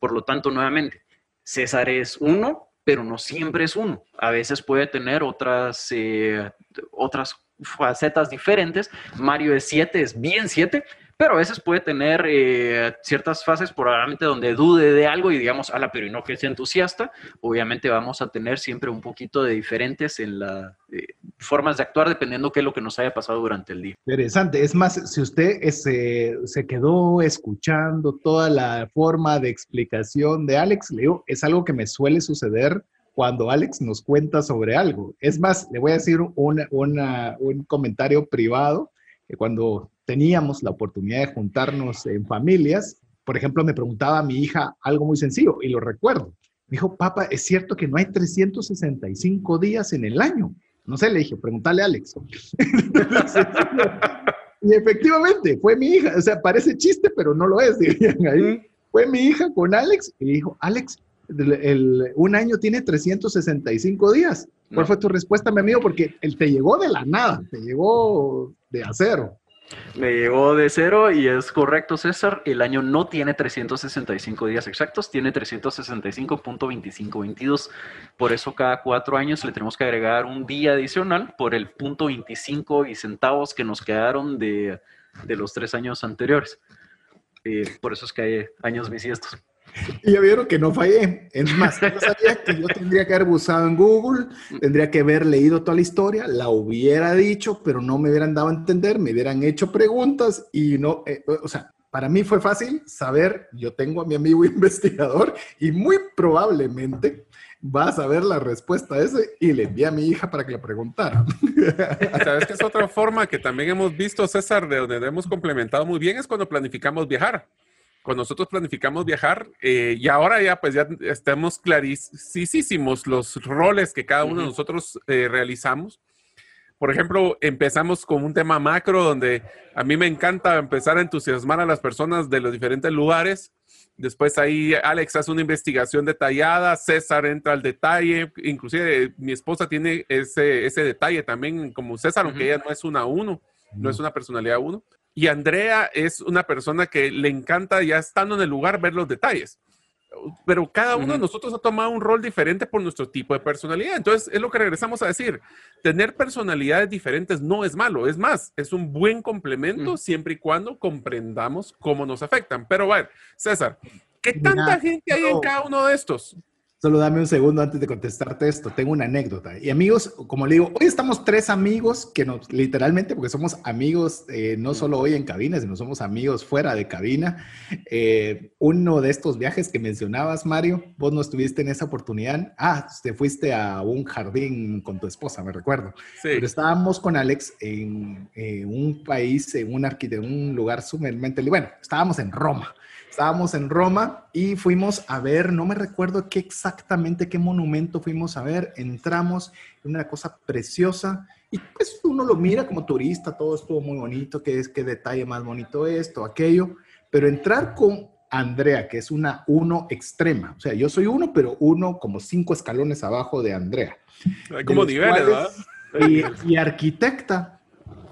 Speaker 4: Por lo tanto, nuevamente, César es uno, pero no siempre es uno. A veces puede tener otras, eh, otras facetas diferentes. Mario es siete, es bien siete, pero a veces puede tener eh, ciertas fases probablemente donde dude de algo y digamos, ala, pero no que sea entusiasta. Obviamente vamos a tener siempre un poquito de diferentes en las eh, formas de actuar dependiendo qué es lo que nos haya pasado durante el día.
Speaker 1: Interesante. Es más, si usted se, se quedó escuchando toda la forma de explicación de Alex, Leo, es algo que me suele suceder cuando Alex nos cuenta sobre algo. Es más, le voy a decir un comentario privado, que cuando teníamos la oportunidad de juntarnos en familias, por ejemplo, me preguntaba a mi hija algo muy sencillo y lo recuerdo. Me dijo, papá, ¿es cierto que no hay 365 días en el año? No sé, le dije, pregúntale a Alex. y efectivamente, fue mi hija. O sea, parece chiste, pero no lo es, dirían ahí. Fue mi hija con Alex y dijo, Alex, un año tiene 365 días. ¿Cuál fue tu respuesta, mi amigo? Porque él te llegó de la nada, te llegó de acero.
Speaker 4: Me llegó de cero y es correcto, César. El año no tiene 365 días exactos, tiene 365.2522. Por eso cada cuatro años le tenemos que agregar un día adicional por el punto 25 y centavos que nos quedaron de, los tres años anteriores. Eh, por eso es que hay años bisiestos.
Speaker 1: Y ya vieron que no fallé. Es más, yo sabía que yo tendría que haber buscado en Google, tendría que haber leído toda la historia, la hubiera dicho, pero no me hubieran dado a entender, me hubieran hecho preguntas y no, eh, o sea, para mí fue fácil saber, yo tengo a mi amigo investigador y muy probablemente va a saber la respuesta a ese y le envié a mi hija para que le preguntara.
Speaker 3: ¿Sabes que es otra forma que también hemos visto, César, de donde hemos complementado muy bien? Es cuando planificamos viajar cuando nosotros planificamos viajar, eh, y ahora ya pues ya estamos clarísimos los roles que cada uno de nosotros eh, realizamos. Por ejemplo, empezamos con un tema macro donde a mí me encanta empezar a entusiasmar a las personas de los diferentes lugares. Después ahí Alex hace una investigación detallada, César entra al detalle, inclusive mi esposa tiene ese, ese detalle también como César, aunque ella no es una uno, no es una personalidad uno. Y Andrea es una persona que le encanta ya estando en el lugar ver los detalles. Pero cada uno de nosotros ha tomado un rol diferente por nuestro tipo de personalidad. Entonces, es lo que regresamos a decir. Tener personalidades diferentes no es malo. Es más, es un buen complemento siempre y cuando comprendamos cómo nos afectan. Pero, bueno, César, ¿qué tanta gente hay en cada uno de estos?
Speaker 1: Solo dame un segundo antes de contestarte esto. Tengo una anécdota. Y amigos, como le digo, hoy estamos tres amigos que nos, literalmente, porque somos amigos eh, no solo hoy en cabina, sino somos amigos fuera de cabina. Eh, uno de estos viajes que mencionabas, Mario, vos no estuviste en esa oportunidad. Ah, te fuiste a un jardín con tu esposa, me recuerdo. Sí. Pero estábamos con Alex en un país, en un, en un lugar sumamente... Bueno, estábamos en Roma. Estábamos en Roma y fuimos a ver, no me recuerdo qué exactamente qué monumento fuimos a ver, entramos, una cosa preciosa y pues uno lo mira como turista, todo estuvo muy bonito, qué es, qué detalle más bonito esto, aquello, pero entrar con Andrea, que es una uno extrema, o sea, yo soy uno, pero uno como cinco escalones abajo de Andrea.
Speaker 3: Hay como niveles, ¿verdad?
Speaker 1: Y, y arquitecta,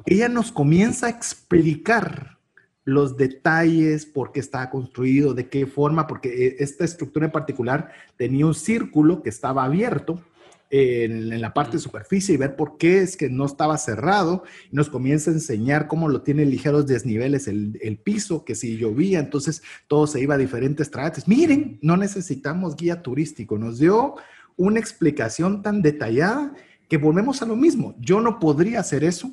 Speaker 1: ella nos comienza a explicar los detalles, por qué estaba construido, de qué forma, porque eh, esta estructura en particular tenía un círculo que estaba abierto en, la parte de superficie y ver por qué es que no estaba cerrado. Y nos comienza a enseñar cómo lo tiene ligeros desniveles el, el piso, que si llovía, entonces todo se iba a diferentes trates. Miren, no necesitamos guía turístico. Nos dio una explicación tan detallada que volvemos a lo mismo. Yo no podría hacer eso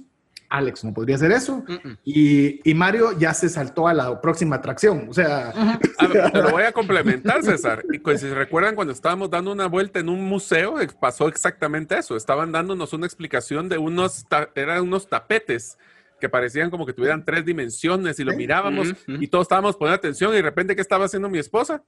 Speaker 1: Alex no podría hacer eso. Y, Mario ya se saltó a la próxima atracción. O sea,
Speaker 3: te lo voy a complementar, César. Y pues, si recuerdan, cuando estábamos dando una vuelta en un museo, pasó exactamente eso. Estaban dándonos una explicación de unos, eran unos tapetes que parecían como que tuvieran tres dimensiones y lo mirábamos y todos estábamos poniendo atención y de repente, ¿qué estaba haciendo mi esposa?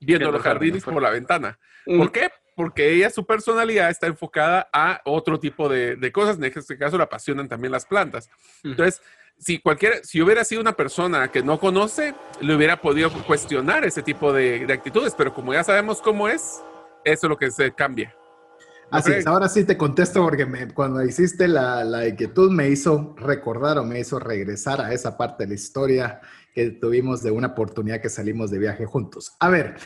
Speaker 3: Viendo, los jardines por la ventana. ¿Por qué? Porque ella, su personalidad está enfocada a otro tipo de, cosas. En este caso, le apasionan también las plantas. Entonces, si cualquiera, si hubiera sido una persona que no conoce, le hubiera podido cuestionar ese tipo de, actitudes, pero como ya sabemos cómo es, eso es lo que se cambia.
Speaker 1: Así es, ahora sí te contesto porque cuando hiciste la, la, inquietud me hizo recordar o me hizo regresar a esa parte de la historia que tuvimos de una oportunidad que salimos de viaje juntos. A ver,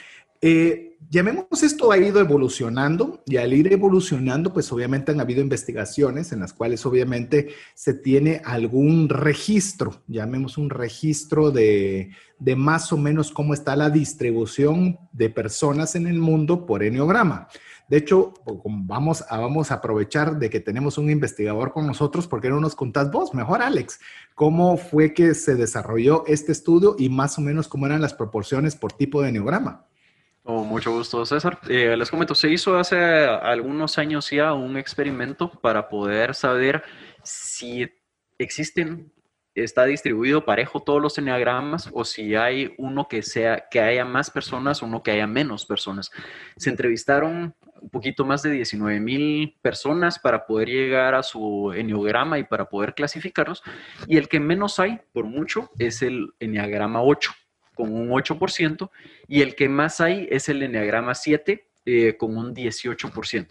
Speaker 1: eh, llamemos esto ha ido evolucionando y al ir evolucionando, pues obviamente han habido investigaciones en las cuales obviamente se tiene algún registro, llamemos un registro de, de más o menos cómo está la distribución de personas en el mundo por enneograma. De hecho, vamos a, vamos a aprovechar de que tenemos un investigador con nosotros, porque no nos contás vos? Mejor, Alex, ¿cómo fue que se desarrolló este estudio y más o menos cómo eran las proporciones por tipo de enneograma?
Speaker 4: Oh, mucho gusto, César. Eh, les comento, se hizo hace algunos años ya un experimento para poder saber si existen, está distribuido parejo todos los enneagramas o si hay uno que sea, que haya más personas, o uno que haya menos personas. Se entrevistaron un poquito más de 19 mil personas para poder llegar a su enneagrama y para poder clasificarlos. Y el que menos hay, por mucho, es el enneagrama 8 con un 8%, y el que más hay es el Enneagrama 7 eh, con un 18%.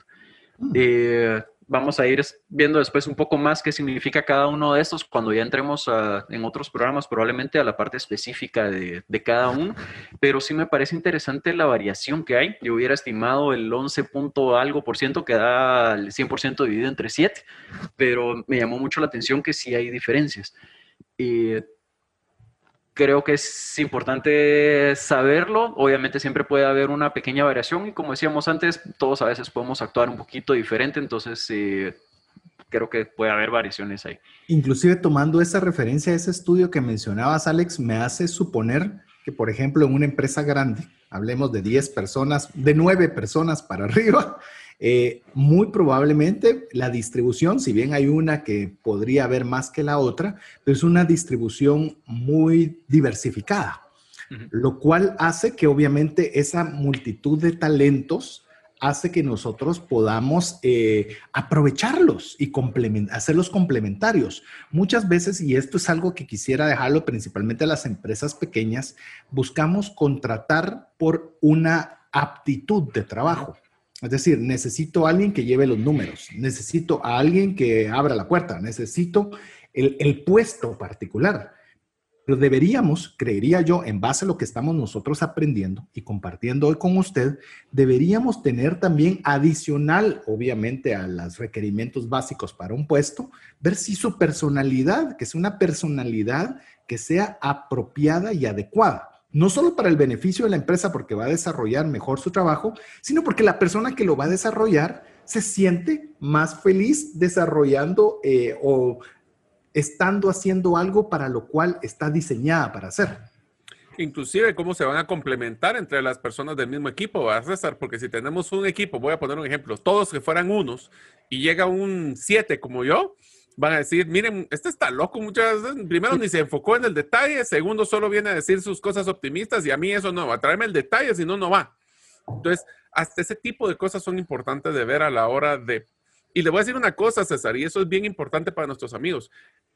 Speaker 4: Mm. Eh, vamos a ir viendo después un poco más qué significa cada uno de estos cuando ya entremos en otros programas, probablemente a la parte específica de, de, cada uno, pero sí me parece interesante la variación que hay. Yo hubiera estimado el 11 punto algo por ciento que da el 100% dividido entre 7, pero me llamó mucho la atención que sí hay diferencias. Eh, creo que es importante saberlo. Obviamente siempre puede haber una pequeña variación y como decíamos antes, todos a veces podemos actuar un poquito diferente, entonces eh, creo que puede haber variaciones ahí.
Speaker 1: Inclusive tomando esa referencia ese estudio que mencionabas, Alex, me hace suponer que, por ejemplo, en una empresa grande, hablemos de 10 personas, de 9 personas para arriba, eh, muy probablemente la distribución, si bien hay una que podría haber más que la otra, pero es una distribución muy diversificada, lo cual hace que obviamente esa multitud de talentos hace que nosotros podamos eh, aprovecharlos y hacerlos complementarios. Muchas veces, y esto es algo que quisiera dejarlo principalmente a las empresas pequeñas, buscamos contratar por una aptitud de trabajo. Es decir, necesito a alguien que lleve los números, necesito a alguien que abra la puerta, necesito el, puesto particular. Pero deberíamos, creería yo, en base a lo que estamos nosotros aprendiendo y compartiendo hoy con usted, deberíamos tener también adicional, obviamente, a los requerimientos básicos para un puesto, ver si su personalidad, que es una personalidad que sea apropiada y adecuada. No solo para el beneficio de la empresa porque va a desarrollar mejor su trabajo, sino porque la persona que lo va a desarrollar se siente más feliz desarrollando eh, o estando haciendo algo para lo cual está diseñada para hacer.
Speaker 3: Inclusive cómo se van a complementar entre las personas del mismo equipo, ¿va, César? Porque si tenemos un equipo, voy a poner un ejemplo, todos que fueran unos y llega un siete como yo, van a decir, miren, este está loco muchas veces. Primero ni se enfocó en el detalle, segundo solo viene a decir sus cosas optimistas y a mí eso no va. a traerme el detalle, si no, no va. Entonces, hasta ese tipo de cosas son importantes de ver a la hora de... Y le voy a decir una cosa, César, y eso es bien importante para nuestros amigos.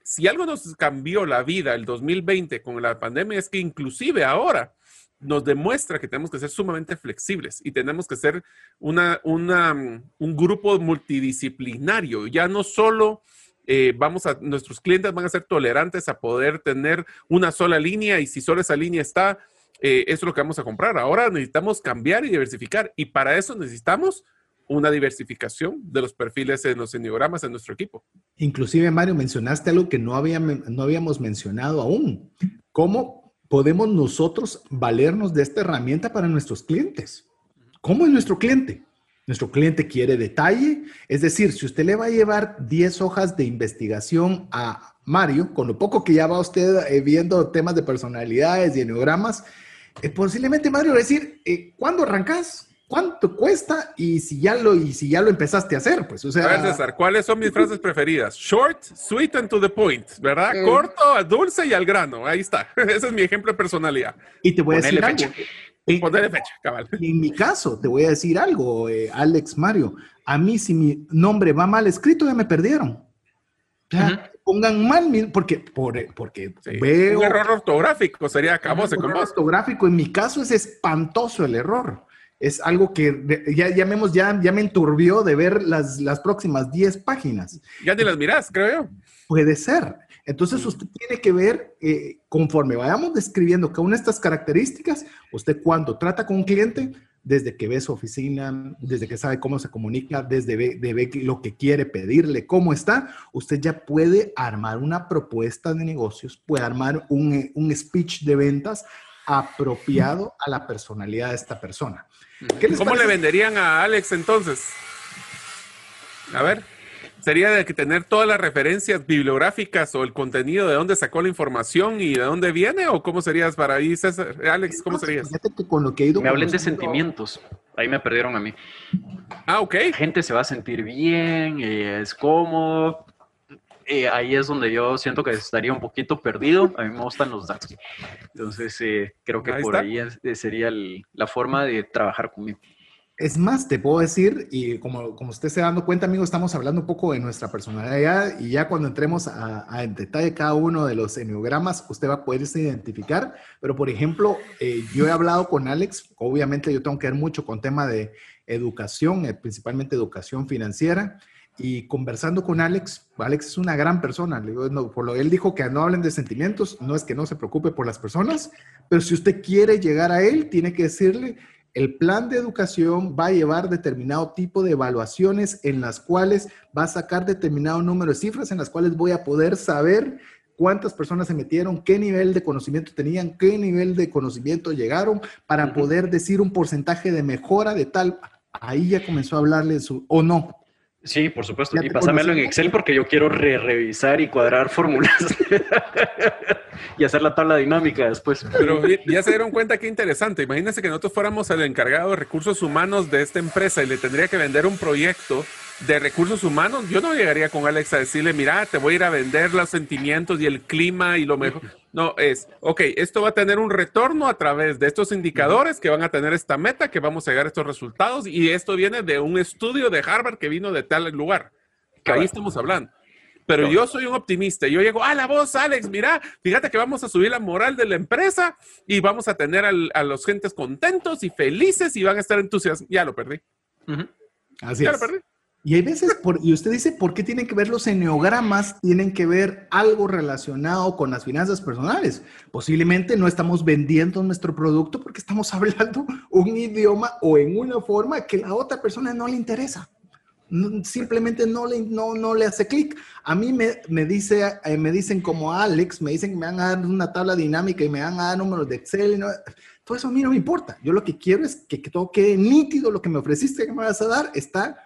Speaker 3: Si algo nos cambió la vida el 2020 con la pandemia es que inclusive ahora nos demuestra que tenemos que ser sumamente flexibles y tenemos que ser una, una, un grupo multidisciplinario, ya no solo eh, vamos a, nuestros clientes van a ser tolerantes a poder tener una sola línea y si solo esa línea está, eh, eso es lo que vamos a comprar. Ahora necesitamos cambiar y diversificar y para eso necesitamos una diversificación de los perfiles en los enneogramas en nuestro equipo.
Speaker 1: Inclusive, Mario, mencionaste algo que no, había, no habíamos mencionado aún. ¿Cómo podemos nosotros valernos de esta herramienta para nuestros clientes? ¿Cómo es nuestro cliente? Nuestro cliente quiere detalle, es decir, si usted le va a llevar 10 hojas de investigación a Mario, con lo poco que ya va usted eh, viendo temas de personalidades y enneogramas, eh, posiblemente Mario va a decir, eh, ¿cuándo arrancas? ¿Cuánto cuesta? Y si ya lo, y si ya lo empezaste a hacer, pues, o sea...
Speaker 3: A ver, César, ¿cuáles son mis frases preferidas? Short, sweet and to the point, ¿verdad? Corto, dulce y al grano. Ahí está. Ese es mi ejemplo de personalidad.
Speaker 1: Y te voy a decir algo.
Speaker 3: Y, fecha, cabal.
Speaker 1: En mi caso, te voy a decir algo, eh, Alex Mario. A mí, si mi nombre va mal escrito, ya me perdieron. Pongan mal, porque, porque veo.
Speaker 3: Un error ortográfico sería acabose
Speaker 1: con vos. ortográfico, en mi caso, es espantoso el error. Es algo que ya, ya, me, ya, ya me enturbió de ver las, las próximas 10 páginas.
Speaker 3: Ya ni las mirás, creo yo.
Speaker 1: Puede ser. Entonces usted tiene que ver, eh, conforme vayamos describiendo cada una de estas características, usted cuando trata con un cliente, desde que ve su oficina, desde que sabe cómo se comunica, desde ve, de ve lo que quiere pedirle, cómo está, usted ya puede armar una propuesta de negocios, puede armar un, un speech de ventas apropiado a la personalidad de esta persona.
Speaker 3: ¿Cómo le venderían a Alex entonces? A ver sería de que tener todas las referencias bibliográficas o el contenido de dónde sacó la información y de dónde viene o cómo serías para ahí, César? Alex, ¿cómo serías?
Speaker 4: me hablen de sentimientos. Ahí me perdieron a mí.
Speaker 3: Ah, ok.
Speaker 4: La gente se va a sentir bien, eh, es cómodo. Eh, ahí es donde yo siento que estaría un poquito perdido. A mí me gustan los datos. Entonces, eh, creo que por ahí sería la forma de trabajar conmigo.
Speaker 1: Es más, te puedo decir, y como, usted se dando cuenta, amigo, estamos hablando un poco de nuestra personalidad y ya cuando entremos a, en detalle cada uno de los enneogramas, usted va a poderse identificar. Pero, por ejemplo, eh, yo he hablado con Alex, obviamente yo tengo que ver mucho con tema de educación, eh, principalmente educación financiera, y conversando con Alex, Alex es una gran persona. por lo él dijo que no hablen de sentimientos, no es que no se preocupe por las personas, pero si usted quiere llegar a él, tiene que decirle el plan de educación va a llevar determinado tipo de evaluaciones en las cuales va a sacar determinado número de cifras en las cuales voy a poder saber cuántas personas se metieron, qué nivel de conocimiento tenían, qué nivel de conocimiento llegaron para poder decir un porcentaje de mejora de tal. Ahí ya comenzó a hablarle su, o no,
Speaker 4: Sí, por supuesto. Y pásamelo en Excel porque yo quiero re revisar y cuadrar fórmulas y hacer la tabla dinámica después.
Speaker 3: Pero ya se dieron cuenta qué interesante. Imagínense que nosotros fuéramos el encargado de recursos humanos de esta empresa y le tendría que vender un proyecto de recursos humanos. Yo no llegaría con Alex a decirle, mira, te voy a ir a vender los sentimientos y el clima y lo mejor. No, es, ok, esto va a tener un retorno a través de estos indicadores que van a tener esta meta, que vamos a llegar a estos resultados, y esto viene de un estudio de Harvard que vino de tal lugar. Que ahí estamos hablando. Pero yo soy un optimista. Yo llego, ah, la voz, Alex, mira, fíjate que vamos a subir la moral de la empresa y vamos a tener a los gentes contentos y felices y van a estar entusiasmados. Ya lo perdí.
Speaker 1: Así ya lo perdí. Y hay veces, por, y usted dice, ¿por qué tienen que ver los enneogramas? Tienen que ver algo relacionado con las finanzas personales. Posiblemente no estamos vendiendo nuestro producto porque estamos hablando un idioma o en una forma que la otra persona no le interesa. simplemente no le, no, no le hace clic. A mí me, me, dice, eh, me dicen como Alex, me dicen que me van a dar una tabla dinámica y me van a dar números de Excel. todo eso a mí no me importa. Yo lo que quiero es que, que todo quede nítido, lo que me ofreciste que me vas a dar está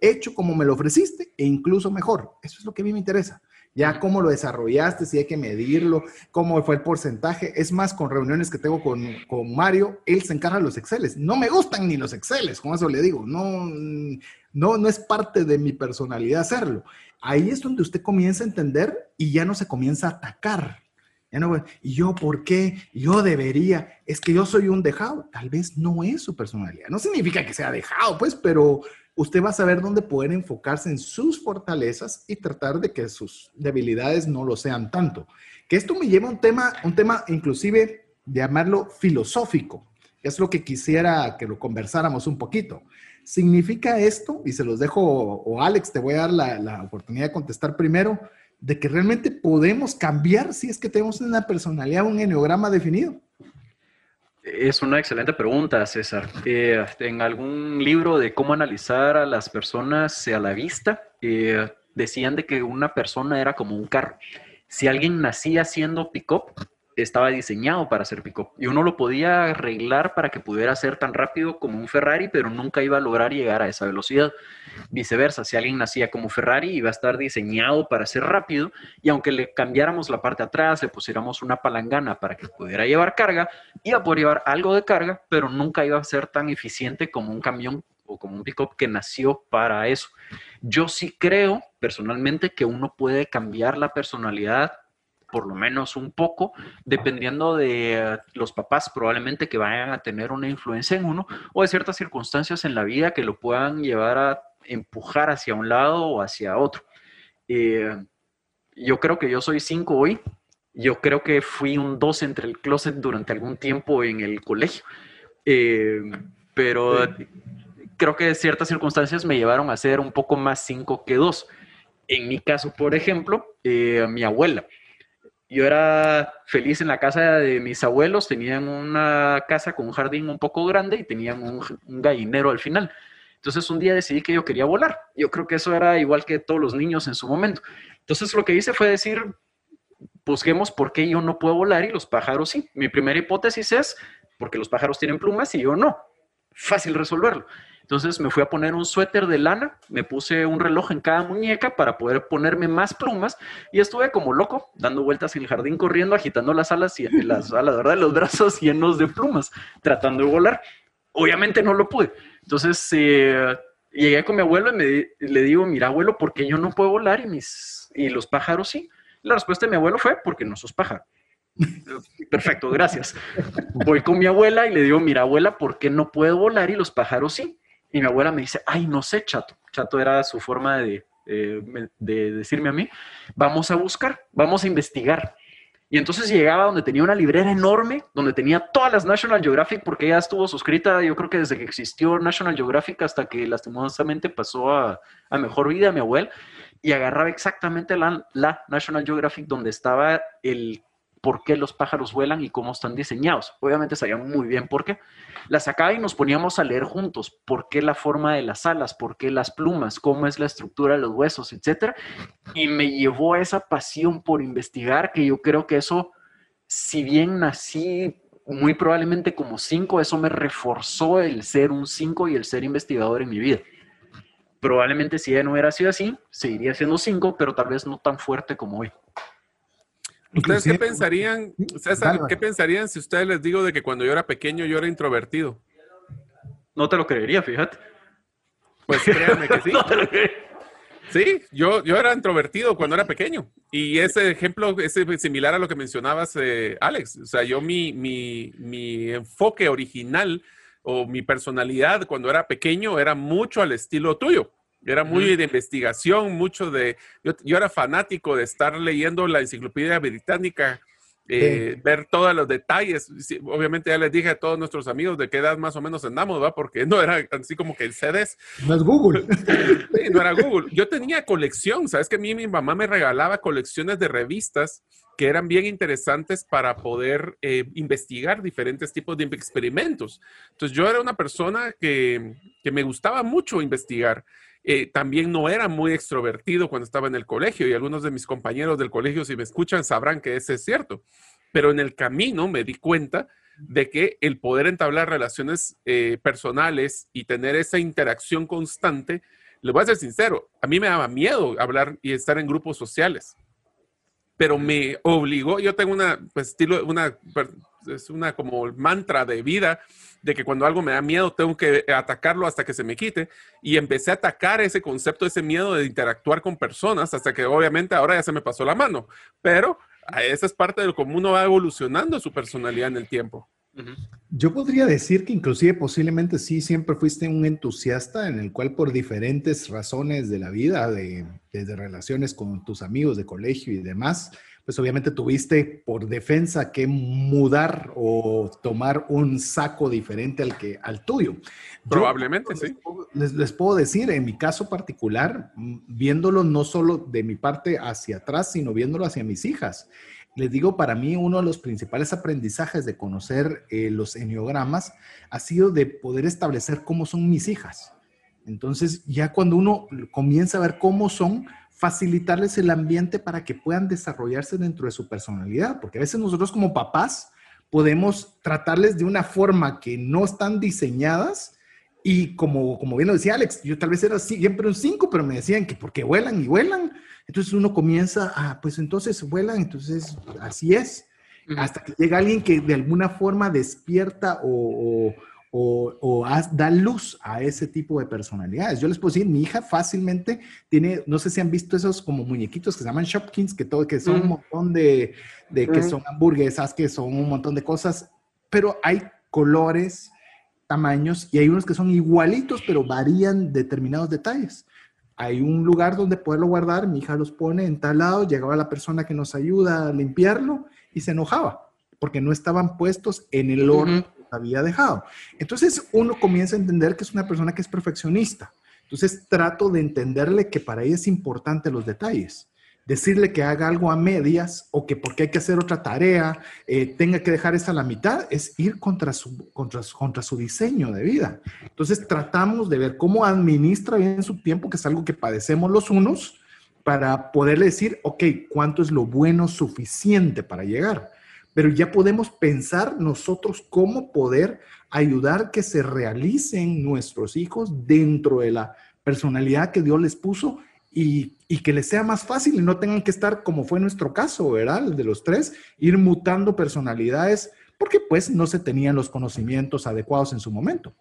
Speaker 1: hecho como me lo ofreciste e incluso mejor. Eso es lo que a mí me interesa. Ya cómo lo desarrollaste, si hay que medirlo, cómo fue el porcentaje. Es más, con reuniones que tengo con, con Mario, él se encarga de los Exceles. No me gustan ni los Exceles, con eso le digo. No, no, no es parte de mi personalidad hacerlo. Ahí es donde usted comienza a entender y ya no se comienza a atacar. Ya no, ¿y yo por qué? Yo debería. Es que yo soy un dejado. Tal vez no es su personalidad. No significa que sea dejado, pues, pero usted va a saber dónde poder enfocarse en sus fortalezas y tratar de que sus debilidades no lo sean tanto. Que esto me lleva a un tema, un tema inclusive llamarlo filosófico, es lo que quisiera que lo conversáramos un poquito. ¿Significa esto, y se los dejo, o Alex, te voy a dar la, la oportunidad de contestar primero, de que realmente podemos cambiar si es que tenemos una personalidad, un enneograma definido?
Speaker 4: Es una excelente pregunta, César. Eh, en algún libro de cómo analizar a las personas a la vista, eh, decían de que una persona era como un carro. Si alguien nacía siendo pick-up, estaba diseñado para ser pick-up. Y uno lo podía arreglar para que pudiera ser tan rápido como un Ferrari, pero nunca iba a lograr llegar a esa velocidad. Viceversa, si alguien nacía como Ferrari, iba a estar diseñado para ser rápido y aunque le cambiáramos la parte atrás, le pusiéramos una palangana para que pudiera llevar carga, iba a poder llevar algo de carga, pero nunca iba a ser tan eficiente como un camión o como un pickup que nació para eso. Yo sí creo personalmente que uno puede cambiar la personalidad por lo menos un poco, dependiendo de los papás probablemente que vayan a tener una influencia en uno o de ciertas circunstancias en la vida que lo puedan llevar a empujar hacia un lado o hacia otro. Eh, yo creo que yo soy 5 hoy. Yo creo que fui un 2 entre el closet durante algún tiempo en el colegio. Eh, pero creo que ciertas circunstancias me llevaron a ser un poco más 5 que 2. En mi caso, por ejemplo, eh, mi abuela. Yo era feliz en la casa de mis abuelos, tenían una casa con un jardín un poco grande y tenían un gallinero al final. Entonces un día decidí que yo quería volar. Yo creo que eso era igual que todos los niños en su momento. Entonces lo que hice fue decir, busquemos por qué yo no puedo volar y los pájaros sí. Mi primera hipótesis es porque los pájaros tienen plumas y yo no. Fácil resolverlo. Entonces me fui a poner un suéter de lana, me puse un reloj en cada muñeca para poder ponerme más plumas y estuve como loco, dando vueltas en el jardín, corriendo, agitando las alas y las alas, ¿verdad? Los brazos llenos de plumas, tratando de volar. Obviamente no lo pude. Entonces eh, llegué con mi abuelo y me, le digo, mira abuelo, ¿por qué yo no puedo volar y, mis, y los pájaros sí? La respuesta de mi abuelo fue, porque no sos pájaro. Perfecto, gracias. Voy con mi abuela y le digo, mira abuela, ¿por qué no puedo volar y los pájaros sí? Y mi abuela me dice, ay, no sé, chato. Chato era su forma de, de decirme a mí, vamos a buscar, vamos a investigar. Y entonces llegaba donde tenía una librera enorme, donde tenía todas las National Geographic, porque ella estuvo suscrita, yo creo que desde que existió National Geographic hasta que lastimosamente pasó a, a Mejor Vida, mi abuela, y agarraba exactamente la, la National Geographic donde estaba el por qué los pájaros vuelan y cómo están diseñados. Obviamente sabían muy bien por qué. La sacaba y nos poníamos a leer juntos por qué la forma de las alas, por qué las plumas, cómo es la estructura de los huesos, etc. Y me llevó a esa pasión por investigar que yo creo que eso, si bien nací muy probablemente como cinco, eso me reforzó el ser un cinco y el ser investigador en mi vida. Probablemente si ya no hubiera sido así, seguiría siendo cinco, pero tal vez no tan fuerte como hoy.
Speaker 3: ¿Ustedes qué pensarían, César, qué pensarían si ustedes les digo de que cuando yo era pequeño yo era introvertido?
Speaker 4: No te lo creería, fíjate.
Speaker 3: Pues créanme que sí. Sí, yo, yo era introvertido cuando era pequeño. Y ese ejemplo es similar a lo que mencionabas, eh, Alex. O sea, yo mi, mi, mi enfoque original o mi personalidad cuando era pequeño era mucho al estilo tuyo. Era muy de investigación, mucho de... Yo, yo, era fanático de estar leyendo la enciclopedia británica, eh, ver todos los detalles. obviamente ya les dije a todos nuestros amigos de qué edad más o menos andamos, ¿va? Porque no era así como que el CDs.
Speaker 1: No es Google.
Speaker 3: sí, no era Google. Yo tenía colección, ¿sabes? Que a mí mi mamá me regalaba colecciones de revistas que eran bien interesantes para poder eh, investigar diferentes tipos de experimentos. Entonces yo era una persona que, que me gustaba mucho investigar eh, también no era muy extrovertido cuando estaba en el colegio y algunos de mis compañeros del colegio, si me escuchan, sabrán que ese es cierto. Pero en el camino me di cuenta de que el poder entablar relaciones eh, personales y tener esa interacción constante, le voy a ser sincero, a mí me daba miedo hablar y estar en grupos sociales, pero me obligó, yo tengo una pues, estilo, una, es una como mantra de vida de que cuando algo me da miedo tengo que atacarlo hasta que se me quite. Y empecé a atacar ese concepto, ese miedo de interactuar con personas hasta que obviamente ahora ya se me pasó la mano, pero esa es parte de cómo uno va evolucionando su personalidad en el tiempo.
Speaker 1: Yo podría decir que inclusive posiblemente sí, siempre fuiste un entusiasta en el cual por diferentes razones de la vida, de, desde relaciones con tus amigos de colegio y demás, pues obviamente tuviste por defensa que mudar o tomar un saco diferente al que al tuyo.
Speaker 3: Probablemente, sí.
Speaker 1: Les, les, puedo decir, en mi caso particular, viéndolo no solo de mi parte hacia atrás, sino viéndolo hacia mis hijas. Les digo, para mí uno de los principales aprendizajes de conocer eh, los enneogramas ha sido de poder establecer cómo son mis hijas. Entonces, ya cuando uno comienza a ver cómo son, facilitarles el ambiente para que puedan desarrollarse dentro de su personalidad, porque a veces nosotros como papás podemos tratarles de una forma que no están diseñadas y como, como bien lo decía Alex, yo tal vez era siempre un 5, pero me decían que porque vuelan y vuelan, entonces uno comienza, a, pues entonces vuelan, entonces así es, hasta que llega alguien que de alguna forma despierta o, o, da luz a ese tipo de personalidades. Yo les puedo decir, mi hija fácilmente tiene, no sé si han visto esos como muñequitos que se llaman Shopkins, que, todo, que son un montón de, de que son hamburguesas, que son un montón de cosas, pero hay colores, tamaños y hay unos que son igualitos, pero varían determinados detalles. Hay un lugar donde poderlo guardar, mi hija los pone en tal lado, llegaba la persona que nos ayuda a limpiarlo y se enojaba porque no estaban puestos en el orden había dejado. Entonces uno comienza a entender que es una persona que es perfeccionista. Entonces trato de entenderle que para ella es importante los detalles. Decirle que haga algo a medias o que porque hay que hacer otra tarea, eh, tenga que dejar esa a la mitad, es ir contra su, contra, contra su diseño de vida. Entonces tratamos de ver cómo administra bien su tiempo, que es algo que padecemos los unos, para poderle decir, ok, ¿cuánto es lo bueno suficiente para llegar? Pero ya podemos pensar nosotros cómo poder ayudar que se realicen nuestros hijos dentro de la personalidad que Dios les puso y, que les sea más fácil y no tengan que estar como fue nuestro caso, ¿verdad? El de los tres, ir mutando personalidades porque pues no se tenían los conocimientos adecuados en su momento.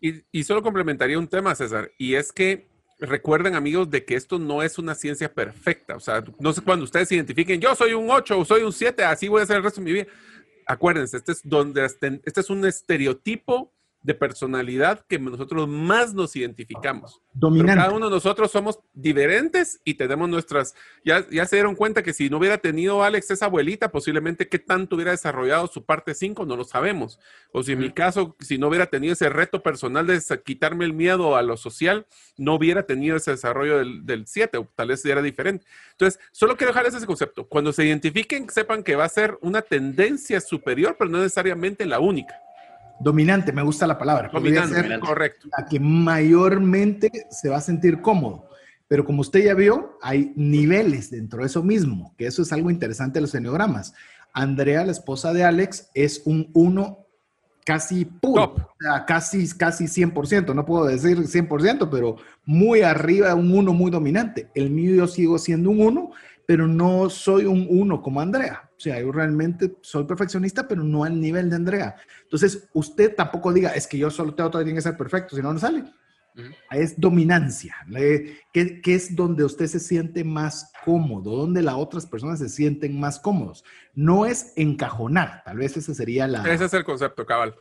Speaker 3: Y, y solo complementaría un tema, César, y es que recuerden amigos de que esto no es una ciencia perfecta. O sea, no sé cuando ustedes identifiquen, yo soy un 8 o soy un 7, así voy a ser el resto de mi vida. Acuérdense, este es, donde, este es un estereotipo de personalidad que nosotros más nos identificamos.
Speaker 1: Dominante.
Speaker 3: cada uno de nosotros somos diferentes y tenemos nuestras, ya, ya se dieron cuenta que si no hubiera tenido Alex esa abuelita, posiblemente qué tanto hubiera desarrollado su parte 5, no lo sabemos. O si en mi caso, si no hubiera tenido ese reto personal de quitarme el miedo a lo social, no hubiera tenido ese desarrollo del 7, o tal vez era diferente. Entonces, solo quiero dejarles ese concepto. Cuando se identifiquen, sepan que va a ser una tendencia superior, pero no necesariamente la única.
Speaker 1: Dominante, me gusta la palabra.
Speaker 3: Dominante, correcto.
Speaker 1: La que mayormente se va a sentir cómodo. Pero como usted ya vio, hay niveles dentro de eso mismo, que eso es algo interesante de los enneogramas. Andrea, la esposa de Alex, es un 1 casi puro, o sea, casi, casi 100%, no puedo decir 100%, pero muy arriba, un 1 muy dominante. El mío yo sigo siendo un 1, pero no soy un 1 como Andrea. O sea, yo realmente soy perfeccionista, pero no al nivel de Andrea. Entonces, usted tampoco diga, es que yo solo tengo todo, tiene que ser perfecto, si no, no sale. Es dominancia, que, es donde usted se siente más cómodo, donde las otras personas se sienten más cómodos. No es encajonar, tal vez ese sería la...
Speaker 3: Ese es el concepto, cabal.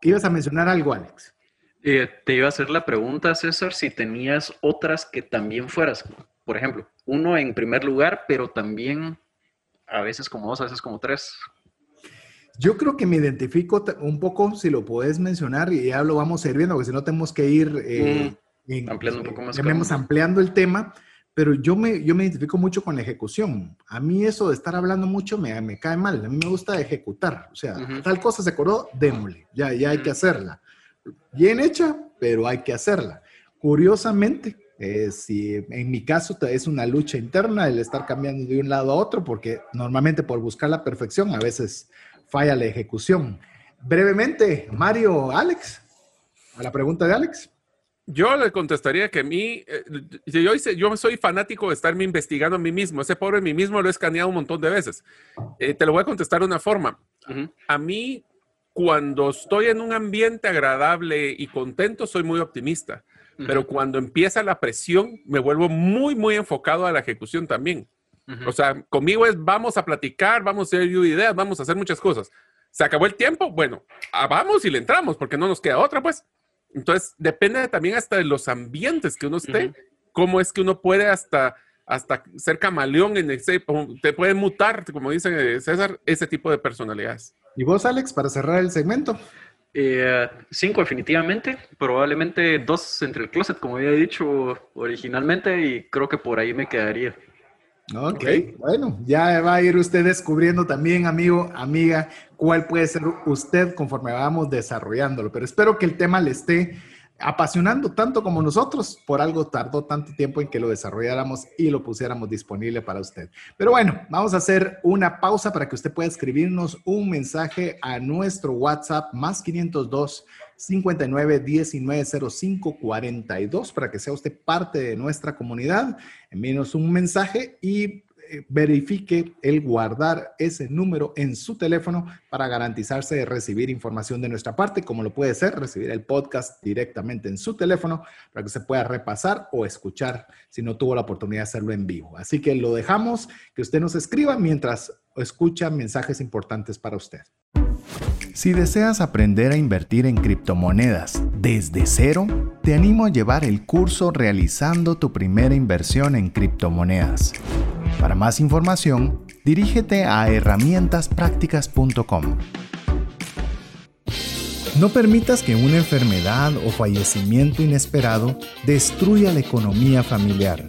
Speaker 1: ¿Ibas a mencionar algo, Alex?
Speaker 4: Eh, te iba a hacer la pregunta, César, si tenías otras que también fueras, por ejemplo, uno en primer lugar, pero también a veces como dos, a veces como tres.
Speaker 1: Yo creo que me identifico un poco, si lo puedes mencionar, y ya lo vamos a ir viendo, porque si no tenemos que ir
Speaker 4: eh, mm, ampliando un poco más.
Speaker 1: ampliando el tema, pero yo me, yo me identifico mucho con la ejecución. A mí eso de estar hablando mucho me, me cae mal. A mí me gusta ejecutar. O sea, tal cosa se acordó, démosle. Ya, ya hay que hacerla. Bien hecha, pero hay que hacerla curiosamente, eh, si en mi caso es una lucha interna el estar cambiando de un lado a otro, porque normalmente por buscar la perfección a veces falla la ejecución. Brevemente, Mario, Alex, a la pregunta de Alex.
Speaker 3: Yo le contestaría que a mí, eh, yo, yo soy fanático de estarme investigando a mí mismo. Ese pobre mí mismo lo he escaneado un montón de veces. Eh, te lo voy a contestar de una forma. A mí, cuando estoy en un ambiente agradable y contento, soy muy optimista. Pero cuando empieza la presión, me vuelvo muy, muy enfocado a la ejecución también. O sea, conmigo es vamos a platicar, vamos a hacer ideas, vamos a hacer muchas cosas. Se acabó el tiempo, bueno, ah, vamos y le entramos porque no nos queda otra, pues. Entonces, depende también hasta de los ambientes que uno esté, cómo es que uno puede hasta, hasta ser camaleón en ese, te puede mutar, como dice César, ese tipo de personalidades.
Speaker 1: ¿Y vos, Alex, para cerrar el segmento?
Speaker 4: Eh, cinco definitivamente, probablemente dos entre el closet, como había dicho originalmente, y creo que por ahí me quedaría.
Speaker 1: Ok, bueno, ya va a ir usted descubriendo también, amigo, amiga, cuál puede ser usted conforme vamos desarrollándolo. Pero espero que el tema le esté apasionando tanto como nosotros. Por algo tardó tanto tiempo en que lo desarrolláramos y lo pusiéramos disponible para usted. Pero bueno, vamos a hacer una pausa para que usted pueda escribirnos un mensaje a nuestro WhatsApp más 502 59 19 05 42 para que sea usted parte de nuestra comunidad. Envíenos un mensaje y verifique el guardar ese número en su teléfono para garantizarse de recibir información de nuestra parte, como lo puede ser recibir el podcast directamente en su teléfono para que se pueda repasar o escuchar si no tuvo la oportunidad de hacerlo en vivo. Así que lo dejamos que usted nos escriba mientras escucha mensajes importantes para usted.
Speaker 2: Si deseas aprender a invertir en criptomonedas desde cero, te animo a llevar el curso realizando tu primera inversión en criptomonedas. Para más información, dirígete a herramientasprácticas.com. No permitas que una enfermedad o fallecimiento inesperado destruya la economía familiar.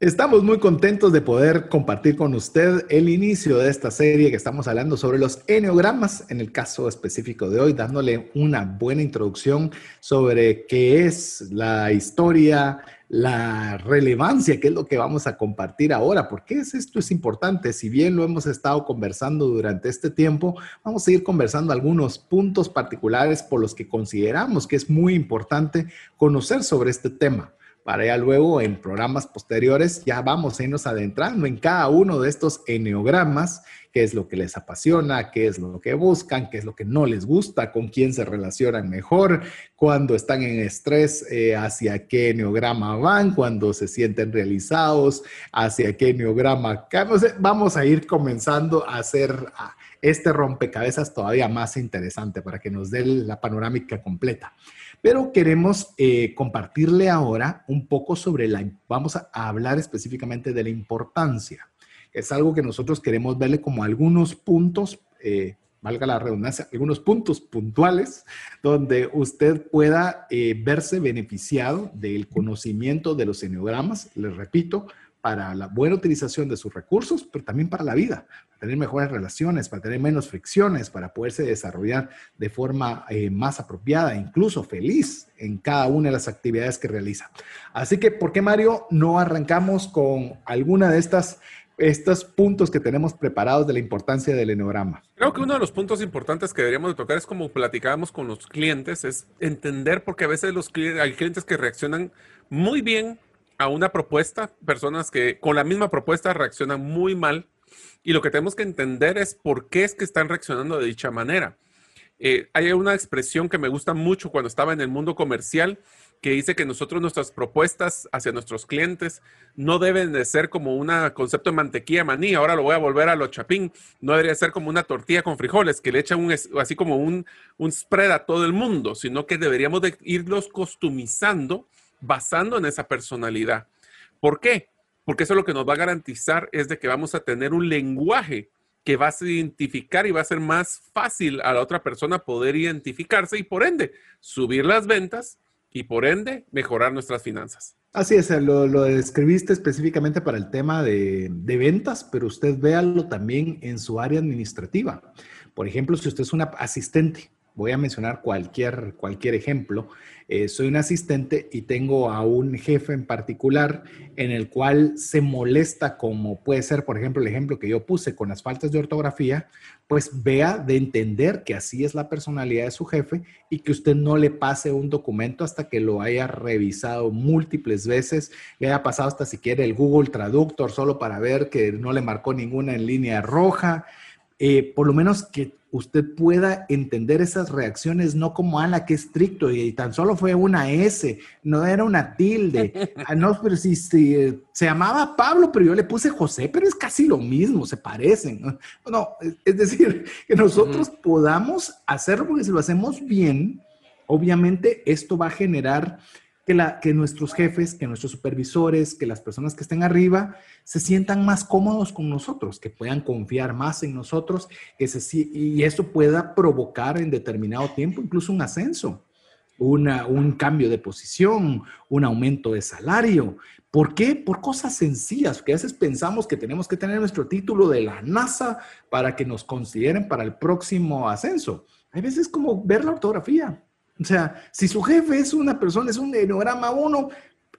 Speaker 1: Estamos muy contentos de poder compartir con usted el inicio de esta serie que estamos hablando sobre los enneogramas, en el caso específico de hoy, dándole una buena introducción sobre qué es la historia, la relevancia, qué es lo que vamos a compartir ahora, por qué es esto es importante. Si bien lo hemos estado conversando durante este tiempo, vamos a ir conversando algunos puntos particulares por los que consideramos que es muy importante conocer sobre este tema para ya luego en programas posteriores ya vamos a irnos adentrando en cada uno de estos eneogramas, qué es lo que les apasiona, qué es lo que buscan, qué es lo que no les gusta, con quién se relacionan mejor, cuando están en estrés, eh, hacia qué eneograma van, cuando se sienten realizados, hacia qué eneograma. Vamos a ir comenzando a hacer este rompecabezas todavía más interesante para que nos dé la panorámica completa. Pero queremos eh, compartirle ahora un poco sobre la, vamos a hablar específicamente de la importancia. Es algo que nosotros queremos verle como algunos puntos, eh, valga la redundancia, algunos puntos puntuales donde usted pueda eh, verse beneficiado del conocimiento de los enneogramas. Les repito, para la buena utilización de sus recursos, pero también para la vida, para tener mejores relaciones, para tener menos fricciones, para poderse desarrollar de forma eh, más apropiada, incluso feliz en cada una de las actividades que realiza. Así que, ¿por qué Mario no arrancamos con alguna de estas estos puntos que tenemos preparados de la importancia del enneograma?
Speaker 3: Creo que uno de los puntos importantes que deberíamos de tocar es como platicábamos con los clientes, es entender porque a veces los hay clientes que reaccionan muy bien a una propuesta, personas que con la misma propuesta reaccionan muy mal y lo que tenemos que entender es por qué es que están reaccionando de dicha manera. Eh, hay una expresión que me gusta mucho cuando estaba en el mundo comercial que dice que nosotros nuestras propuestas hacia nuestros clientes no deben de ser como un concepto de mantequilla maní, ahora lo voy a volver a lo chapín, no debería ser como una tortilla con frijoles que le echan un, así como un, un spread a todo el mundo, sino que deberíamos de irlos costumizando basando en esa personalidad. ¿Por qué? porque eso lo que nos va a garantizar es de que vamos a tener un lenguaje que va a identificar y va a ser más fácil a la otra persona poder identificarse y por ende subir las ventas y por ende mejorar nuestras finanzas.
Speaker 1: Así es, lo, lo describiste específicamente para el tema de, de, ventas, pero usted véalo también en su área administrativa. Por ejemplo, si usted es una asistente, voy a mencionar cualquier, cualquier ejemplo, eh, soy un asistente y tengo a un jefe en particular en el cual se molesta, como puede ser, por ejemplo, el ejemplo que yo puse con las faltas de ortografía, pues vea de entender que así es la personalidad de su jefe y que usted no le pase un documento hasta que lo haya revisado múltiples veces, le haya pasado hasta si quiere el Google Traductor solo para ver que no le marcó ninguna en línea roja. Eh, por lo menos que usted pueda entender esas reacciones no como, ala, qué estricto, y, tan solo fue una S, no era una tilde. Ah, no, pero si, se llamaba Pablo, pero yo le puse José, pero es casi lo mismo, se parecen. No, es decir, que nosotros podamos hacerlo porque si lo hacemos bien, obviamente esto va a generar que, que nuestros jefes, que nuestros supervisores, que las personas que estén arriba se sientan más cómodos con nosotros, que puedan confiar más en nosotros que se, y eso pueda provocar en determinado tiempo incluso un ascenso, una, un cambio de posición, un aumento de salario. ¿Por qué? Por cosas sencillas, porque a veces pensamos que tenemos que tener nuestro título de la NASA para que nos consideren para el próximo ascenso. Hay veces como ver la ortografía, o sea, si su jefe es una persona, es un enneagrama uno,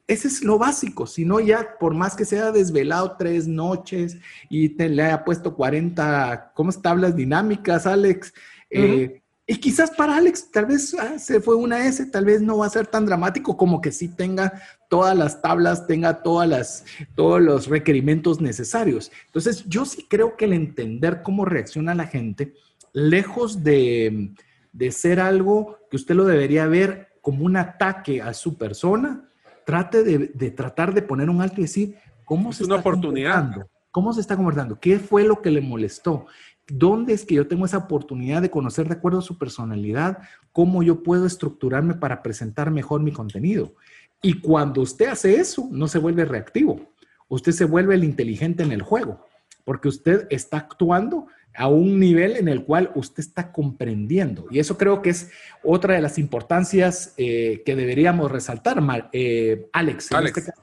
Speaker 1: ese es lo básico. Si no, ya por más que se haya desvelado tres noches y te, le haya puesto 40, ¿cómo es? Tablas dinámicas, Alex. Eh, y quizás para Alex, tal vez ah, se fue una S, tal vez no va a ser tan dramático como que sí tenga todas las tablas, tenga todas las, todos los requerimientos necesarios. Entonces, yo sí creo que el entender cómo reacciona la gente, lejos de de ser algo que usted lo debería ver como un ataque a su persona, trate de, tratar de poner un alto y decir, ¿cómo se
Speaker 3: una está oportunidad.
Speaker 1: ¿Cómo se está comportando? ¿Qué fue lo que le molestó? ¿Dónde es que yo tengo esa oportunidad de conocer de acuerdo a su personalidad cómo yo puedo estructurarme para presentar mejor mi contenido? Y cuando usted hace eso, no se vuelve reactivo. Usted se vuelve el inteligente en el juego, porque usted está actuando a un nivel en el cual usted está comprendiendo. Y eso creo que es otra de las importancias eh, que deberíamos resaltar, eh, Alex, este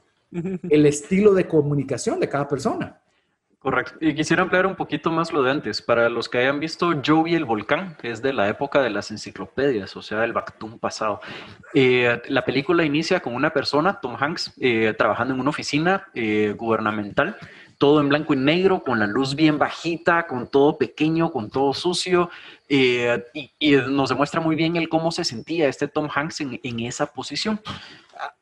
Speaker 1: el estilo de comunicación de cada persona.
Speaker 4: Correcto. Y quisiera ampliar un poquito más lo de antes. Para los que hayan visto Joey el Volcán, que es de la época de las enciclopedias, o sea, del Bactún pasado. Eh, la película inicia con una persona, Tom Hanks, trabajando en una oficina gubernamental todo en blanco y negro, con la luz bien bajita, con todo pequeño, con todo sucio, eh, y, nos demuestra muy bien el cómo se sentía este Tom Hanks en, esa posición.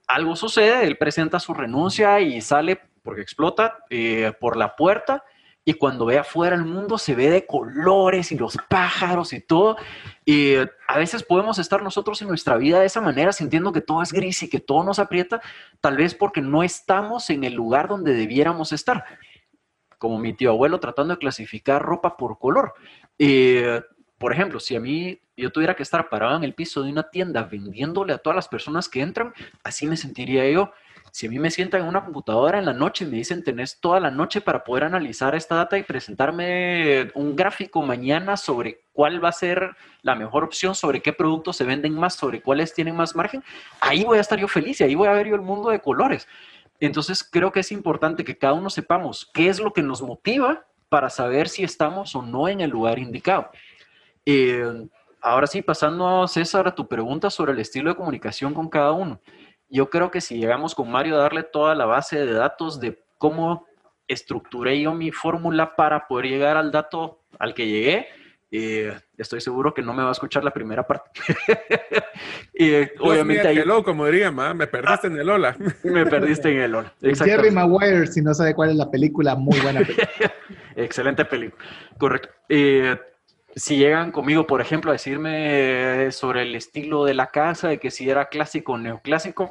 Speaker 4: Algo sucede, él presenta su renuncia y sale, porque explota, eh, por la puerta, y cuando ve afuera el mundo se ve de colores y los pájaros y todo. Y a veces podemos estar nosotros en nuestra vida de esa manera, sintiendo que todo es gris y que todo nos aprieta, tal vez porque no estamos en el lugar donde debiéramos estar. Como mi tío abuelo tratando de clasificar ropa por color. por ejemplo, si a mí yo tuviera que estar parado en el piso de una tienda vendiéndole a todas las personas que entran, así me sentiría yo si a mí me sientan en una computadora en la noche y me dicen tenés toda la noche para poder analizar esta data y presentarme un gráfico mañana sobre cuál va a ser la mejor opción, sobre qué productos se venden más, sobre cuáles tienen más margen, ahí voy a estar yo feliz y ahí voy a ver yo el mundo de colores. Entonces creo que es importante que cada uno sepamos qué es lo que nos motiva para saber si estamos o no en el lugar indicado. Eh, ahora sí, pasando, César, a tu pregunta sobre el estilo de comunicación con cada uno yo creo que si llegamos con Mario a darle toda la base de datos de cómo estructuré yo mi fórmula para poder llegar al dato al que llegué, eh, estoy seguro que no me va a escuchar la primera parte.
Speaker 3: y eh, obviamente ahí... Hello, como diría, me perdiste en el hola.
Speaker 4: me perdiste en el hola.
Speaker 1: Jerry Maguire, si no sabe cuál es la película, muy buena película.
Speaker 4: Excelente película, correcto. Eh, si llegan conmigo, por ejemplo, a decirme sobre el estilo de la casa, de que si era clásico o neoclásico,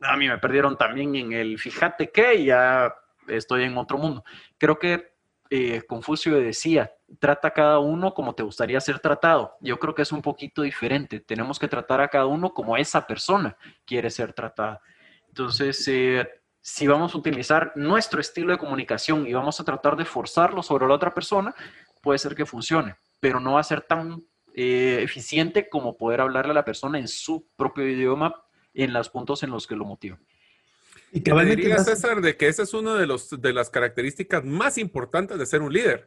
Speaker 4: a mí me perdieron también en el fíjate que ya estoy en otro mundo. Creo que eh, Confucio decía, trata a cada uno como te gustaría ser tratado. Yo creo que es un poquito diferente. Tenemos que tratar a cada uno como esa persona quiere ser tratada. Entonces, eh, si vamos a utilizar nuestro estilo de comunicación y vamos a tratar de forzarlo sobre la otra persona, puede ser que funcione, pero no va a ser tan eh, eficiente como poder hablarle a la persona en su propio idioma en los puntos en los que lo motiva.
Speaker 3: Y que me diría, César, de que esa es una de, los, de las características más importantes de ser un líder.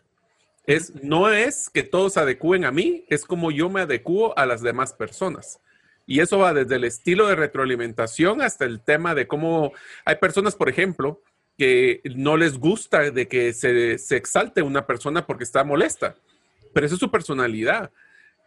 Speaker 3: Es, no es que todos se adecúen a mí, es como yo me adecuo a las demás personas. Y eso va desde el estilo de retroalimentación hasta el tema de cómo hay personas, por ejemplo, que no les gusta de que se, se exalte una persona porque está molesta, pero esa es su personalidad.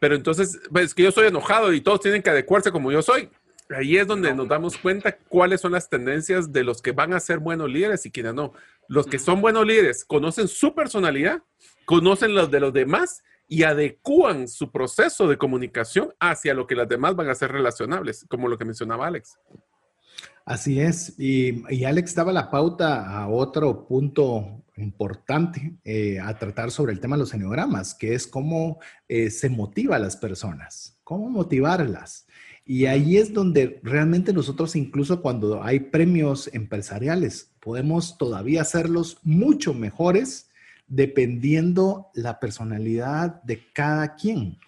Speaker 3: Pero entonces, pues que yo soy enojado y todos tienen que adecuarse como yo soy. Ahí es donde nos damos cuenta cuáles son las tendencias de los que van a ser buenos líderes y quienes no. Los que son buenos líderes conocen su personalidad, conocen los de los demás y adecúan su proceso de comunicación hacia lo que las demás van a ser relacionables, como lo que mencionaba Alex.
Speaker 1: Así es. Y, Alex daba la pauta a otro punto importante eh, a tratar sobre el tema de los enneagramas, que es cómo eh, se motiva a las personas, cómo motivarlas. Y ahí es donde realmente nosotros, incluso cuando hay premios empresariales, podemos todavía hacerlos mucho mejores dependiendo la personalidad de cada quien.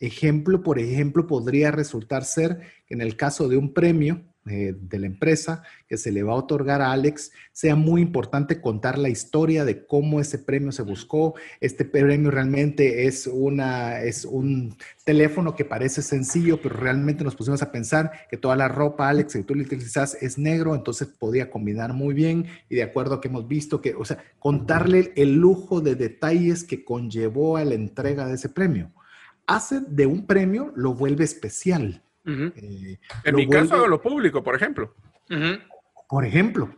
Speaker 1: Ejemplo, por ejemplo, podría resultar ser en el caso de un premio, eh, de la empresa que se le va a otorgar a Alex, sea muy importante contar la historia de cómo ese premio se buscó. Este premio realmente es, una, es un teléfono que parece sencillo, pero realmente nos pusimos a pensar que toda la ropa, Alex, que tú le utilizas es negro, entonces podía combinar muy bien y de acuerdo a que hemos visto que, o sea, contarle el lujo de detalles que conllevó a la entrega de ese premio. Hace de un premio, lo vuelve especial
Speaker 3: eh, en mi caso, lo público, por ejemplo.
Speaker 1: Por ejemplo.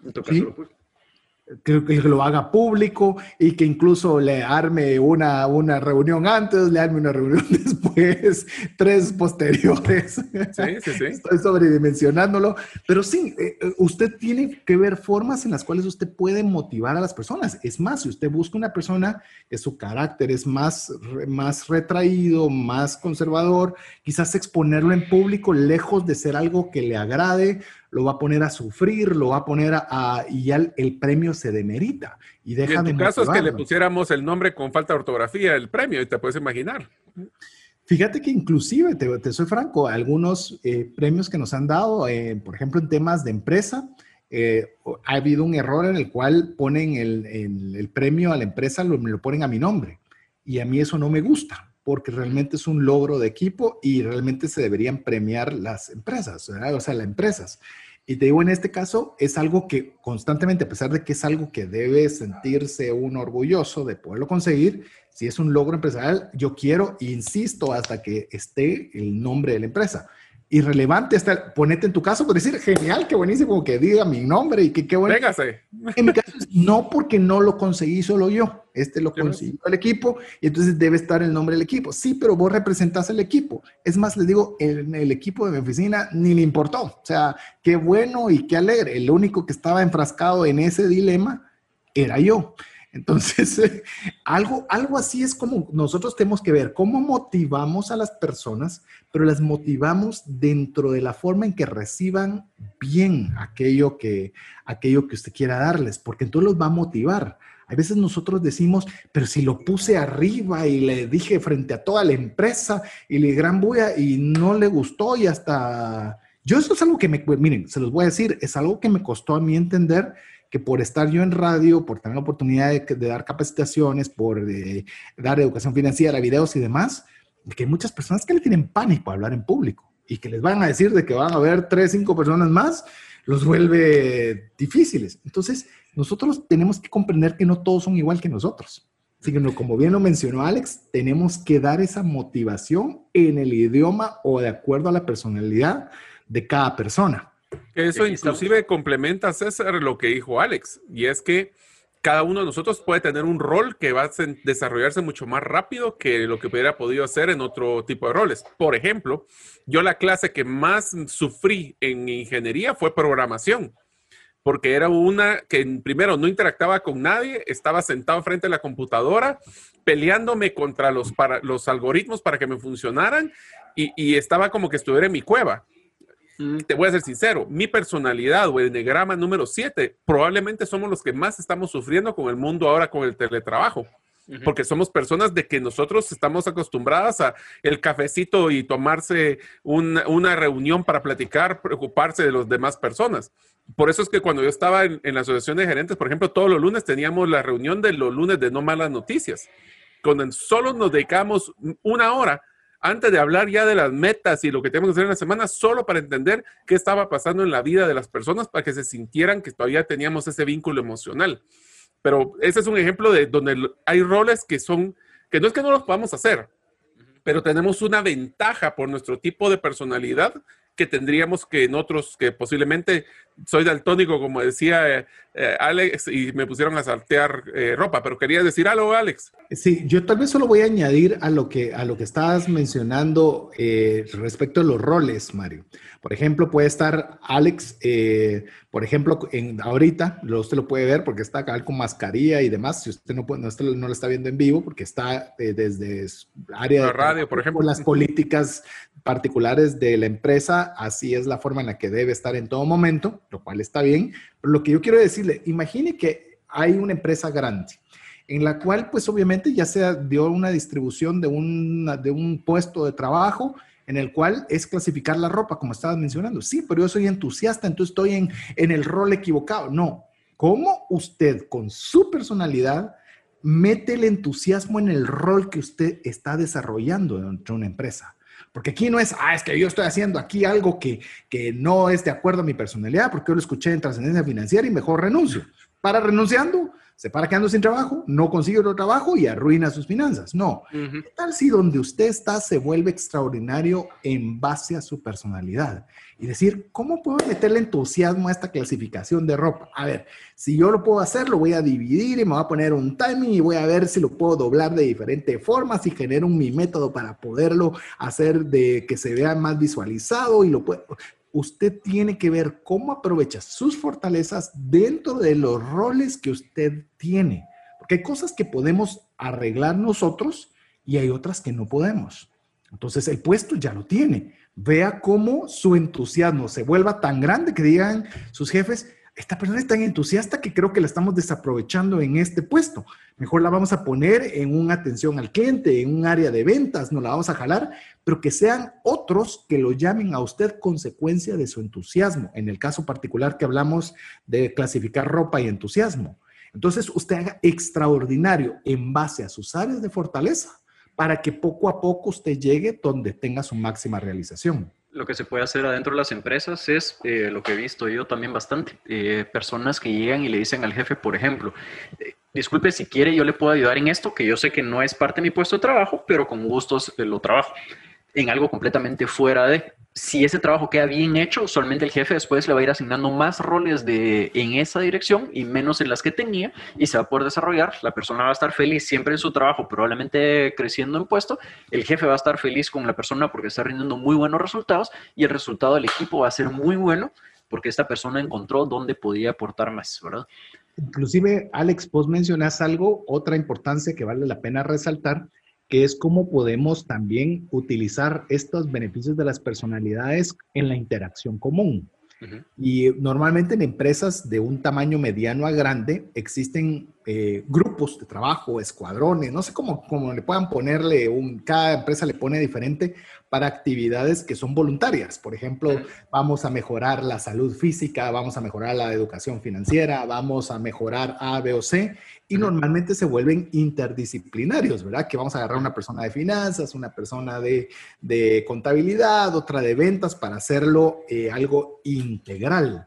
Speaker 1: Que, que, lo haga público y que incluso le arme una, una reunión antes, le arme una reunión después, tres posteriores. Sí, sí, sí. Estoy sobredimensionándolo, pero sí, eh, eh, usted tiene que ver formas en las cuales usted puede motivar a las personas. Es más, si usted busca una persona que su carácter es más, más retraído, más conservador, quizás exponerlo en público, lejos de ser algo que le agrade, lo va a poner a sufrir, lo va a poner a, y ya el, premio se demerita y deja
Speaker 3: y en tu caso es que le pusiéramos el nombre con falta de ortografía el premio y te puedes imaginar.
Speaker 1: Fíjate que inclusive, te, soy franco, algunos eh, premios que nos han dado, eh, por ejemplo, en temas de empresa, eh, ha habido un error en el cual ponen el, premio a la empresa, lo, lo ponen a mi nombre. Y a mí eso no me gusta porque realmente es un logro de equipo y realmente se deberían premiar las empresas, o sea, las empresas. Y te digo, en este caso es algo que constantemente, a pesar de que es algo que debe sentirse uno orgulloso de poderlo conseguir, si es un logro empresarial, yo quiero, insisto, hasta que esté el nombre de la empresa irrelevante hasta ponete en tu caso, por decir, genial, qué buenísimo que diga mi nombre y que qué bueno.
Speaker 3: Véngase.
Speaker 1: En mi caso, no porque no lo conseguí solo yo, este lo consiguió el equipo y entonces debe estar el nombre del equipo. Sí, pero vos representás el equipo. Es más, les digo, el, el equipo de mi oficina ni le importó. O sea, qué bueno y qué alegre. El único que estaba enfrascado en ese dilema era yo. Entonces, algo, algo así es como nosotros tenemos que ver cómo motivamos a las personas, pero las motivamos dentro de la forma en que reciban bien aquello que, aquello que usted quiera darles, porque entonces los va a motivar. A veces nosotros decimos, pero si lo puse arriba y le dije frente a toda la empresa y le gran bulla y no le gustó y hasta... Yo eso es algo que me, miren, se los voy a decir, es algo que me costó a mí entender que por estar yo en radio, por tener la oportunidad de, dar capacitaciones, por eh, dar educación financiera, videos y demás, que hay muchas personas que le tienen pánico a hablar en público y que les van a decir de que van a haber tres, cinco personas más, los vuelve difíciles. Entonces, nosotros tenemos que comprender que no todos son igual que nosotros. Sino, como bien lo mencionó Alex, tenemos que dar esa motivación en el idioma o de acuerdo a la personalidad de cada persona.
Speaker 3: Eso inclusive complementa, César, lo que dijo Alex, y es que cada uno de nosotros puede tener un rol que va a desarrollarse mucho más rápido que lo que hubiera podido hacer en otro tipo de roles. Por ejemplo, yo la clase que más sufrí en ingeniería fue programación, porque era una que primero no interactaba con nadie, estaba sentado frente a la computadora peleándome contra los, para, los algoritmos para que me funcionaran y, y estaba como que estuviera en mi cueva te voy a ser sincero, mi personalidad o el número 7, probablemente somos los que más estamos sufriendo con el mundo ahora con el teletrabajo. Porque somos personas de que nosotros estamos acostumbradas a el cafecito y tomarse una, reunión para platicar, preocuparse de las demás personas. Por eso es que cuando yo estaba en, en, la asociación de gerentes, por ejemplo, todos los lunes teníamos la reunión de los lunes de no malas noticias, cuando solo nos dedicamos una hora antes de hablar ya de las metas y lo que tenemos que hacer en la semana, solo para entender qué estaba pasando en la vida de las personas, para que se sintieran que todavía teníamos ese vínculo emocional. Pero ese es un ejemplo de donde hay roles que son, que no es que no los podamos hacer, pero tenemos una ventaja por nuestro tipo de personalidad que tendríamos que en otros que posiblemente soy daltónico, como decía eh, eh, Alex, y me pusieron a saltear eh, ropa, pero quería decir algo, Alex.
Speaker 1: Sí, yo tal vez solo voy a añadir a lo que, a lo que estabas mencionando respecto a los roles, Mario. Por ejemplo, puede estar Alex, por ejemplo, en, ahorita, usted lo puede ver porque está acá con mascarilla y demás, si usted no, puede, no, no lo está viendo en vivo porque está desde área
Speaker 3: de radio, por ejemplo.
Speaker 1: Las políticas particulares de la empresa, así es la forma en la que debe estar en todo momento, lo cual está bien. Pero lo que yo quiero decirle, imagine que hay una empresa grande en la cual pues obviamente ya se dio una distribución de, de un puesto de trabajo en el cual es clasificar la ropa, como estabas mencionando. Sí, pero yo soy entusiasta, entonces estoy en, en el rol equivocado. No, ¿cómo usted con su personalidad mete el entusiasmo en el rol que usted está desarrollando dentro de una empresa? Porque aquí no es, ah, es que yo estoy haciendo aquí algo que, que no es de acuerdo a mi personalidad, porque yo lo escuché en trascendencia financiera y mejor renuncio. Para renunciando, se para quedando sin trabajo, no consigue otro trabajo y arruina sus finanzas. No. ¿Qué tal si donde usted está se vuelve extraordinario en base a su personalidad? Y decir, ¿cómo puedo meterle entusiasmo a esta clasificación de ropa? A ver, si yo lo puedo hacer, lo voy a dividir y me voy a poner un timing y voy a ver si lo puedo doblar de diferentes formas y genero mi método para poderlo hacer de que se vea más visualizado y lo puedo usted tiene que ver cómo aprovecha sus fortalezas dentro de los roles que usted tiene. Porque hay cosas que podemos arreglar nosotros y hay otras que no podemos. Entonces el puesto ya lo tiene. Vea cómo su entusiasmo se vuelva tan grande que digan sus jefes, esta persona es tan entusiasta que creo que la estamos desaprovechando en este puesto. Mejor la vamos a poner en una atención al cliente, en un área de ventas, no la vamos a jalar, pero que sean otros que lo llamen a usted consecuencia de su entusiasmo. En el caso particular que hablamos de clasificar ropa y entusiasmo. Entonces, usted haga extraordinario en base a sus áreas de fortaleza para que poco a poco usted llegue donde tenga su máxima realización
Speaker 4: lo que se puede hacer adentro de las empresas es eh, lo que he visto yo también bastante. Eh, personas que llegan y le dicen al jefe, por ejemplo, eh, disculpe, si quiere yo le puedo ayudar en esto, que yo sé que no es parte de mi puesto de trabajo, pero con gustos lo trabajo en algo completamente fuera de. Si ese trabajo queda bien hecho, usualmente el jefe después le va a ir asignando más roles de, en esa dirección y menos en las que tenía y se va a poder desarrollar. La persona va a estar feliz siempre en su trabajo, probablemente creciendo en puesto. El jefe va a estar feliz con la persona porque está rindiendo muy buenos resultados y el resultado del equipo va a ser muy bueno porque esta persona encontró dónde podía aportar más, ¿verdad?
Speaker 1: Inclusive, Alex, vos mencionas algo, otra importancia que vale la pena resaltar, que es cómo podemos también utilizar estos beneficios de las personalidades en la interacción común. Y normalmente en empresas de un tamaño mediano a grande existen eh, grupos de trabajo, escuadrones, no sé cómo, cómo le puedan ponerle, un, cada empresa le pone diferente para actividades que son voluntarias. Por ejemplo, vamos a mejorar la salud física, vamos a mejorar la educación financiera, vamos a mejorar A, B o C y normalmente se vuelven interdisciplinarios, ¿verdad? Que vamos a agarrar una persona de finanzas, una persona de, contabilidad, otra de ventas para hacerlo eh, algo integral.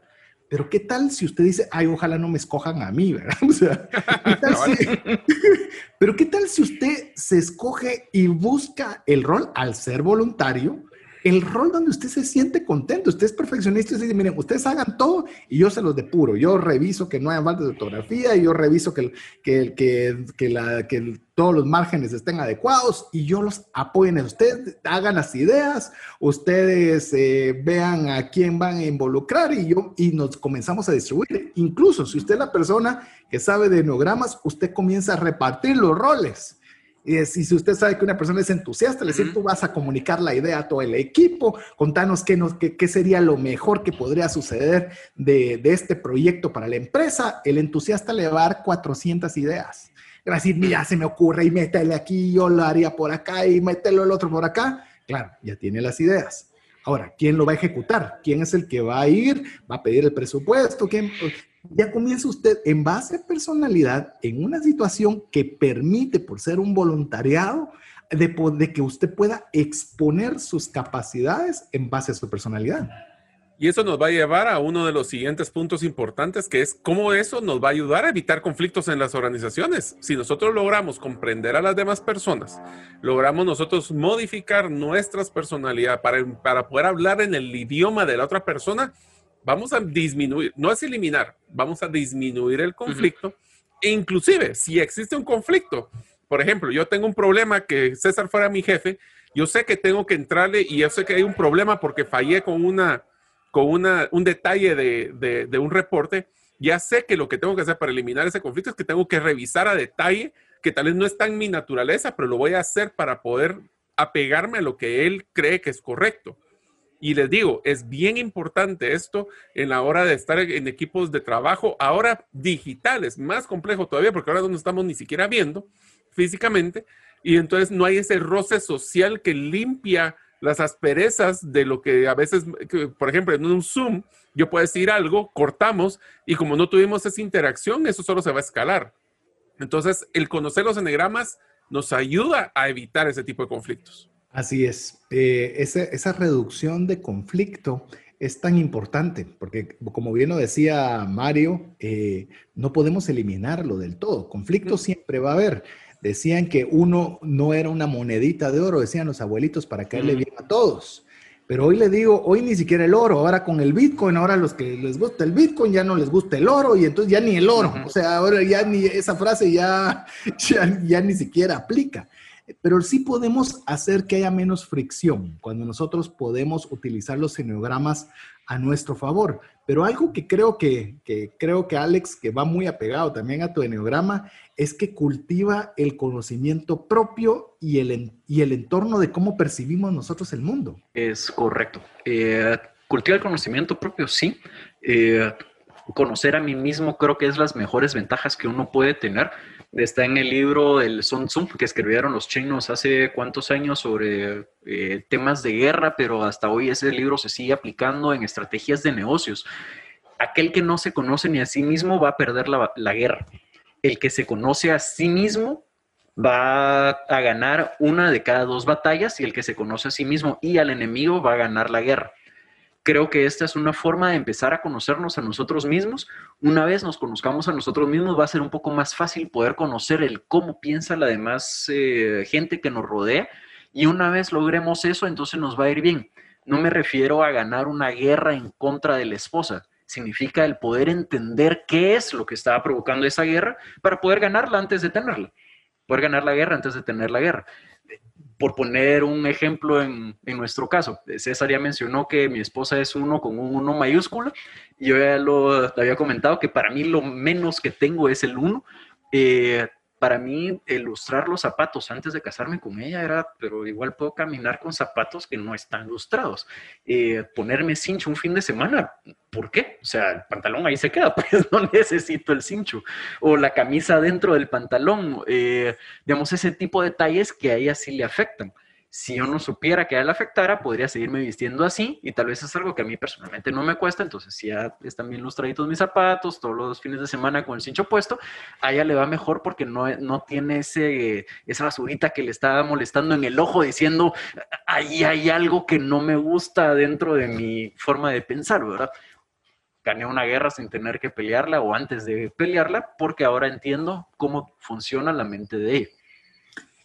Speaker 1: Pero ¿qué tal si usted dice, ay, ojalá no me escojan a mí, ¿verdad? O sea, ¿qué tal si... pero ¿qué tal si usted se escoge y busca el rol al ser voluntario? El rol donde usted se siente contento. Usted es perfeccionista y dice, miren, ustedes hagan todo y yo se los depuro. Yo reviso que no haya falta de ortografía yo reviso que, que, que, que, todos los márgenes estén adecuados y yo los apoyo en Ustedes hagan las ideas, ustedes eh, vean a quién van a involucrar y yo y nos comenzamos a distribuir. Incluso si usted es la persona que sabe de enogramas, usted comienza a repartir los roles Y, si usted sabe que una persona es entusiasta, le dice, tú vas a comunicar la idea a todo el equipo, contanos qué, nos, qué, sería lo mejor que podría suceder de, de, este proyecto para la empresa. El entusiasta le va a dar 400 ideas. Va a decir, mira, se me ocurre y métele aquí, yo lo haría por acá y mételo el otro por acá. Claro, ya tiene las ideas. Ahora, ¿quién lo va a ejecutar? ¿Quién es el que va a ir? ¿Va a pedir el presupuesto? ¿Quién? Ya comienza usted en base a personalidad en una situación que permite, por ser un voluntariado, de, que usted pueda exponer sus capacidades en base a su personalidad.
Speaker 3: Y eso nos va a llevar a uno de los siguientes puntos importantes, que es cómo eso nos va a ayudar a evitar conflictos en las organizaciones. Si nosotros logramos comprender a las demás personas, logramos nosotros modificar nuestras personalidades para, para poder hablar en el idioma de la otra persona, vamos a disminuir, no es eliminar, vamos a disminuir el conflicto. E inclusive, si existe un conflicto, por ejemplo, yo tengo un problema que César fuera mi jefe, yo sé que tengo que entrarle y yo sé que hay un problema porque fallé con una con una, un detalle de, de, un reporte, ya sé que lo que tengo que hacer para eliminar ese conflicto es que tengo que revisar a detalle, que tal vez no está en mi naturaleza, pero lo voy a hacer para poder apegarme a lo que él cree que es correcto. Y les digo, es bien importante esto en la hora de estar en equipos de trabajo, ahora digitales, más complejo todavía, porque ahora no estamos ni siquiera viendo físicamente, y entonces no hay ese roce social que limpia las asperezas de lo que a veces, por ejemplo, en un Zoom, yo puedo decir algo, cortamos y como no tuvimos esa interacción, eso solo se va a escalar. Entonces, el conocer los enegramas nos ayuda a evitar ese tipo de conflictos.
Speaker 1: Así es. Eh, esa reducción de conflicto es tan importante, porque como bien lo decía Mario, eh, no podemos eliminarlo del todo. Conflicto siempre va a haber. Decían que uno no era una monedita de oro, decían los abuelitos, para caerle bien a todos. Pero hoy le digo, hoy ni siquiera el oro, ahora con el Bitcoin, ahora los que les gusta el Bitcoin ya no les gusta el oro y entonces ya ni el oro. O sea, ahora ya ni esa frase ya, ya, ya ni siquiera aplica pero sí podemos hacer que haya menos fricción cuando nosotros podemos utilizar los enneagramas a nuestro favor. Pero algo que creo que, creo que Alex, que va muy apegado también a tu enneagrama, es que cultiva el conocimiento propio y el, y el entorno de cómo percibimos nosotros el mundo.
Speaker 4: Es correcto. Eh, cultiva el conocimiento propio, sí. Eh, conocer a mí mismo creo que es las mejores ventajas que uno puede tener Está en el libro del Sun Tzu que escribieron los chinos hace cuántos años sobre eh, temas de guerra, pero hasta hoy ese libro se sigue aplicando en estrategias de negocios. Aquel que no se conoce ni a sí mismo va a perder la, la guerra. El que se conoce a sí mismo va a ganar una de cada dos batallas y el que se conoce a sí mismo y al enemigo va a ganar la guerra. Creo que esta es una forma de empezar a conocernos a nosotros mismos. Una vez nos conozcamos a nosotros mismos, va a ser un poco más fácil poder conocer el cómo piensa la demás eh, gente que nos rodea. Y una vez logremos eso, entonces nos va a ir bien. No me refiero a ganar una guerra en contra de la esposa. Significa el poder entender qué es lo que estaba provocando esa guerra para poder ganarla antes de tenerla. Poder ganar la guerra antes de tener la guerra por poner un ejemplo en, nuestro caso, César ya mencionó que mi esposa es uno con un uno mayúsculo. Yo ya lo había comentado que para mí lo menos que tengo es el uno. Eh, para mí ilustrar los zapatos antes de casarme con ella era, pero igual puedo caminar con zapatos que no están ilustrados. Eh, ponerme cincho un fin de semana, ¿por qué? O sea, el pantalón ahí se queda, pues no necesito el cincho. O la camisa dentro del pantalón, eh, digamos, ese tipo de detalles que a ella sí le afectan si yo no supiera que a él afectara, podría seguirme vistiendo así y tal vez es algo que a mí personalmente no me cuesta, entonces si ya están bien lustraditos mis zapatos, todos los fines de semana con el cincho puesto, a ella le va mejor porque no, no tiene ese, esa basurita que le está molestando en el ojo diciendo, ahí hay algo que no me gusta dentro de mi forma de pensar, ¿verdad? Gané una guerra sin tener que pelearla o antes de pelearla porque ahora entiendo cómo funciona la mente de ella.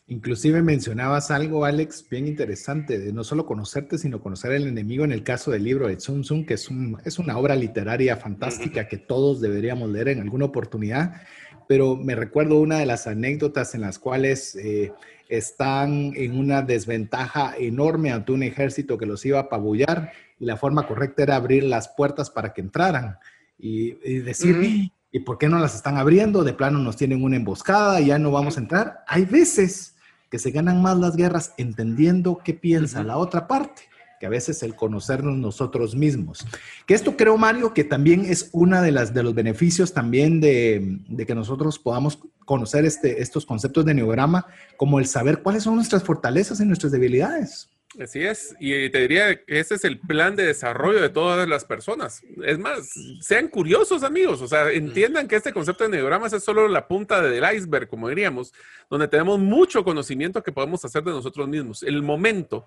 Speaker 1: Inclusive mencionabas algo, Alex, bien interesante, de no solo conocerte, sino conocer al enemigo en el caso del libro de Sun Tzu, que es, un, es una obra literaria fantástica que todos deberíamos leer en alguna oportunidad, pero me recuerdo una de las anécdotas en las cuales eh, están en una desventaja enorme ante un ejército que los iba a apabullar y la forma correcta era abrir las puertas para que entraran y, decir, ¿y por qué no las están abriendo? De plano nos tienen una emboscada, y ya no vamos a entrar. Hay veces que se ganan más las guerras entendiendo qué piensa la otra parte que a veces el conocernos nosotros mismos. Que esto creo, Mario, que también es una de las de los beneficios también de, de que nosotros podamos conocer este, estos conceptos de neograma, como el saber cuáles son nuestras fortalezas y nuestras debilidades.
Speaker 3: Así es, y te diría que ese es el plan de desarrollo de todas las personas. Es más, sean curiosos amigos, o sea, entiendan que este concepto de neogramas es solo la punta del iceberg, como diríamos, donde tenemos mucho conocimiento que podemos hacer de nosotros mismos. El momento,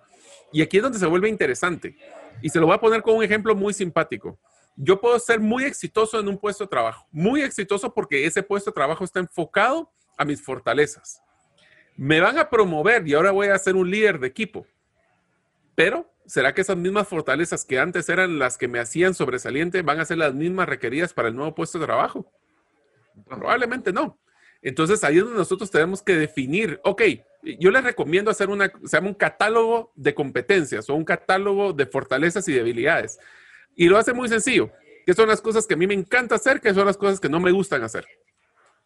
Speaker 3: y aquí es donde se vuelve interesante, y se lo voy a poner con un ejemplo muy simpático. Yo puedo ser muy exitoso en un puesto de trabajo, muy exitoso porque ese puesto de trabajo está enfocado a mis fortalezas. Me van a promover y ahora voy a ser un líder de equipo pero, ¿será que esas mismas fortalezas que antes eran las que me hacían sobresaliente van a ser las mismas requeridas para el nuevo puesto de trabajo? Probablemente no. Entonces ahí es donde nosotros tenemos que definir, ok, yo les recomiendo hacer una, se un catálogo de competencias o un catálogo de fortalezas y debilidades. Y lo hace muy sencillo, que son las cosas que a mí me encanta hacer, que son las cosas que no me gustan hacer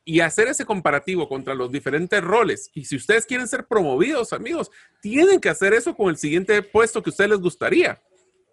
Speaker 3: y hacer ese comparativo contra los diferentes roles. Y si ustedes quieren ser promovidos, amigos, tienen que hacer eso con el siguiente puesto que a ustedes les gustaría.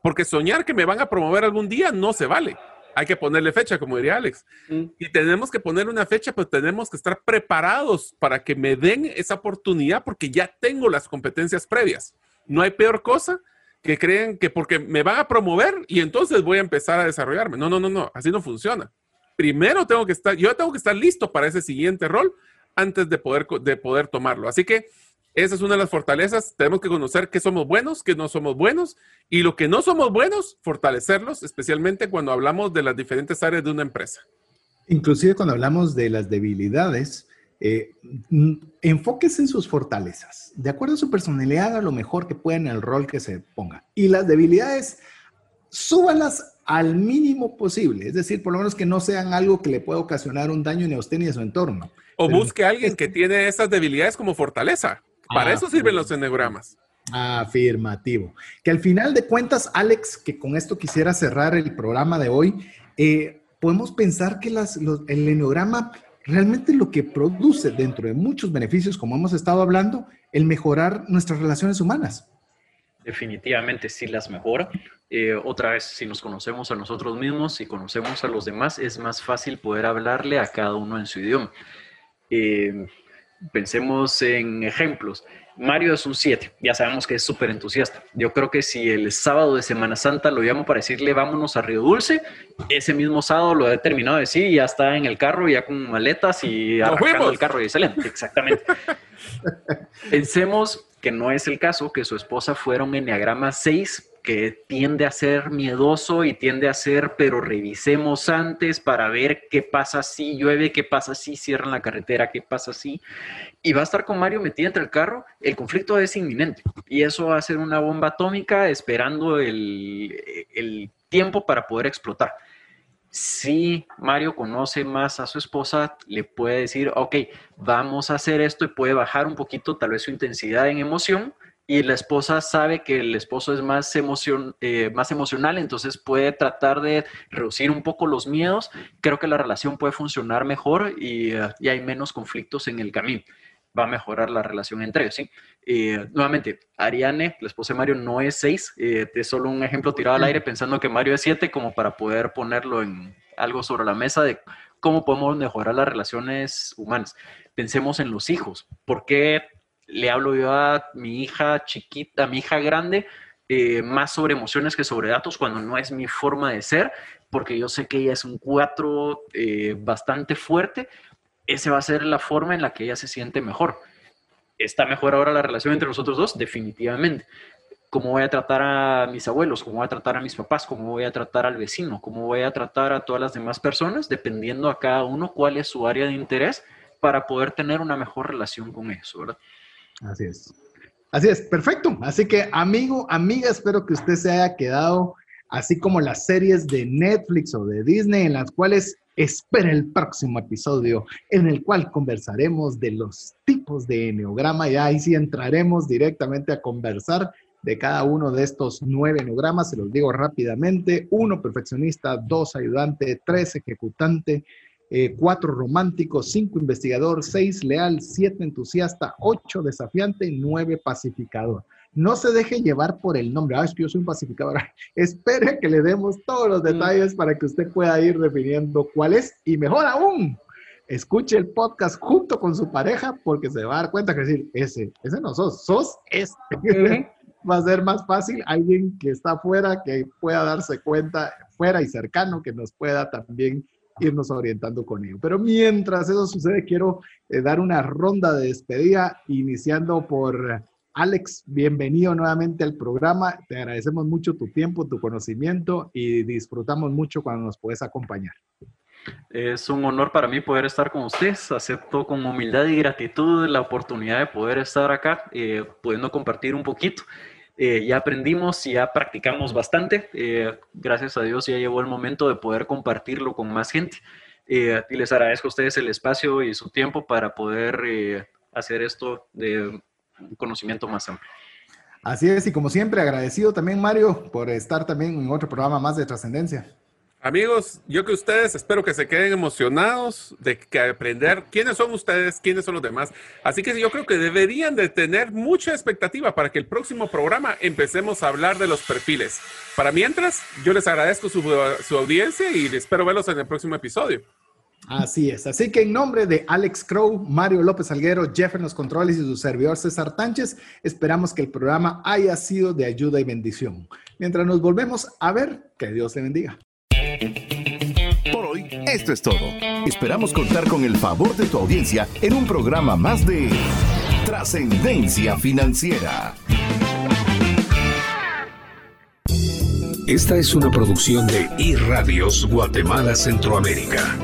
Speaker 3: Porque soñar que me van a promover algún día no se vale. Hay que ponerle fecha, como diría Alex. Mm. Y tenemos que poner una fecha, pero tenemos que estar preparados para que me den esa oportunidad porque ya tengo las competencias previas. No hay peor cosa que creen que porque me van a promover y entonces voy a empezar a desarrollarme. No, no, no, no, así no funciona primero tengo que estar, yo tengo que estar listo para ese siguiente rol antes de poder, de poder tomarlo. Así que esa es una de las fortalezas. Tenemos que conocer qué somos buenos, qué no somos buenos y lo que no somos buenos, fortalecerlos, especialmente cuando hablamos de las diferentes áreas de una empresa.
Speaker 1: Inclusive cuando hablamos de las debilidades, eh, enfóquese en sus fortalezas. De acuerdo a su personalidad, a lo mejor que pueda en el rol que se ponga. Y las debilidades, súbalas al mínimo posible, es decir, por lo menos que no sean algo que le pueda ocasionar un daño ni a usted ni a su entorno.
Speaker 3: O busque a alguien que tiene esas debilidades como fortaleza. Para eso sirven los eneogramas.
Speaker 1: Afirmativo. Que al final de cuentas, Alex, que con esto quisiera cerrar el programa de hoy, eh, podemos pensar que las, el eneograma realmente lo que produce dentro de muchos beneficios, como hemos estado hablando, el mejorar nuestras relaciones humanas.
Speaker 4: Definitivamente sí las mejora. Eh, otra vez, si nos conocemos a nosotros mismos y conocemos a los demás, es más fácil poder hablarle a cada uno en su idioma. Eh, pensemos en ejemplos. Mario es un 7, ya sabemos que es súper entusiasta. Yo creo que si el sábado de Semana Santa lo llamo para decirle vámonos a Río Dulce, ese mismo sábado lo he terminado de decir, ya está en el carro, ya con maletas y arrancando el carro y excelente, exactamente. Pensemos que no es el caso, que su esposa fuera un enneagrama 6 que tiende a ser miedoso y tiende a ser, pero revisemos antes para ver qué pasa si llueve, qué pasa si cierran la carretera, qué pasa si... Y va a estar con Mario metido entre el carro, el conflicto es inminente y eso va a ser una bomba atómica esperando el, el tiempo para poder explotar. Si Mario conoce más a su esposa, le puede decir, ok, vamos a hacer esto y puede bajar un poquito tal vez su intensidad en emoción y la esposa sabe que el esposo es más, emoción, eh, más emocional, entonces puede tratar de reducir un poco los miedos. Creo que la relación puede funcionar mejor y, eh, y hay menos conflictos en el camino va a mejorar la relación entre ellos, ¿sí? Eh, nuevamente, Ariane, la esposa de Mario, no es 6, eh, es solo un ejemplo tirado al aire pensando que Mario es 7, como para poder ponerlo en algo sobre la mesa de cómo podemos mejorar las relaciones humanas. Pensemos en los hijos. ¿Por qué le hablo yo a mi hija chiquita, a mi hija grande, eh, más sobre emociones que sobre datos cuando no es mi forma de ser? Porque yo sé que ella es un 4 bastante fuerte, esa va a ser la forma en la que ella se siente mejor. ¿Está mejor ahora la relación entre nosotros dos? Definitivamente. ¿Cómo voy a tratar a mis abuelos? ¿Cómo voy a tratar a mis papás? ¿Cómo voy a tratar al vecino? ¿Cómo voy a tratar a todas las demás personas? Dependiendo a cada uno cuál es su área de interés para poder tener una mejor relación con ellos, ¿verdad?
Speaker 1: Así es. Así es, perfecto. Así que, amigo, amiga, espero que usted se haya quedado así como las series de Netflix o de Disney en las cuales Espera el próximo episodio en el cual conversaremos de los tipos de enneograma y ahí sí entraremos directamente a conversar de cada uno de estos nueve enneogramas. Se los digo rápidamente. Uno, perfeccionista. Dos, ayudante. Tres, ejecutante. eh, cuatro romántico, cinco investigador, seis leal, siete entusiasta, ocho desafiante, nueve pacificador. No se deje llevar por el nombre. Ah, es que yo soy un pacificador. Espere que le demos todos los mm. detalles para que usted pueda ir definiendo cuál es. Y mejor aún, escuche el podcast junto con su pareja porque se va a dar cuenta que decir, ese, ese no sos, sos este. va a ser más fácil alguien que está afuera que pueda darse cuenta, fuera y cercano, que nos pueda también irnos orientando con ello. Pero mientras eso sucede, quiero eh, dar una ronda de despedida, iniciando por Alex, bienvenido nuevamente al programa. Te agradecemos mucho tu tiempo, tu conocimiento y disfrutamos mucho cuando nos puedes acompañar.
Speaker 4: Es un honor para mí poder estar con ustedes. Acepto con humildad y gratitud la oportunidad de poder estar acá, eh, pudiendo compartir un poquito. Eh, ya aprendimos y ya practicamos bastante. Eh, gracias a Dios ya llegó el momento de poder compartirlo con más gente. y les agradezco a ustedes el espacio y su tiempo para poder hacer esto de conocimiento más amplio.
Speaker 1: Así es, y como siempre, agradecido también, Mario, por estar también en otro programa más de trascendencia.
Speaker 3: Amigos, yo que ustedes espero que se queden emocionados de que aprender quiénes son ustedes, quiénes son los demás. Así que yo creo que deberían de tener mucha expectativa para que el próximo programa empecemos a hablar de los perfiles. Para mientras, yo les agradezco su, su audiencia y espero verlos en el próximo episodio.
Speaker 1: Así es. Así que en nombre de Alex Crow, Mario López Alguero, Jeff en los controles y su servidor César Tánchez, esperamos que el programa haya sido de ayuda y bendición. Mientras nos volvemos a ver, que Dios te bendiga.
Speaker 2: Por hoy, esto es todo. Esperamos contar con el favor de tu audiencia en un programa más de Trascendencia Financiera.
Speaker 5: Esta es una producción de iRadios Guatemala Centroamérica.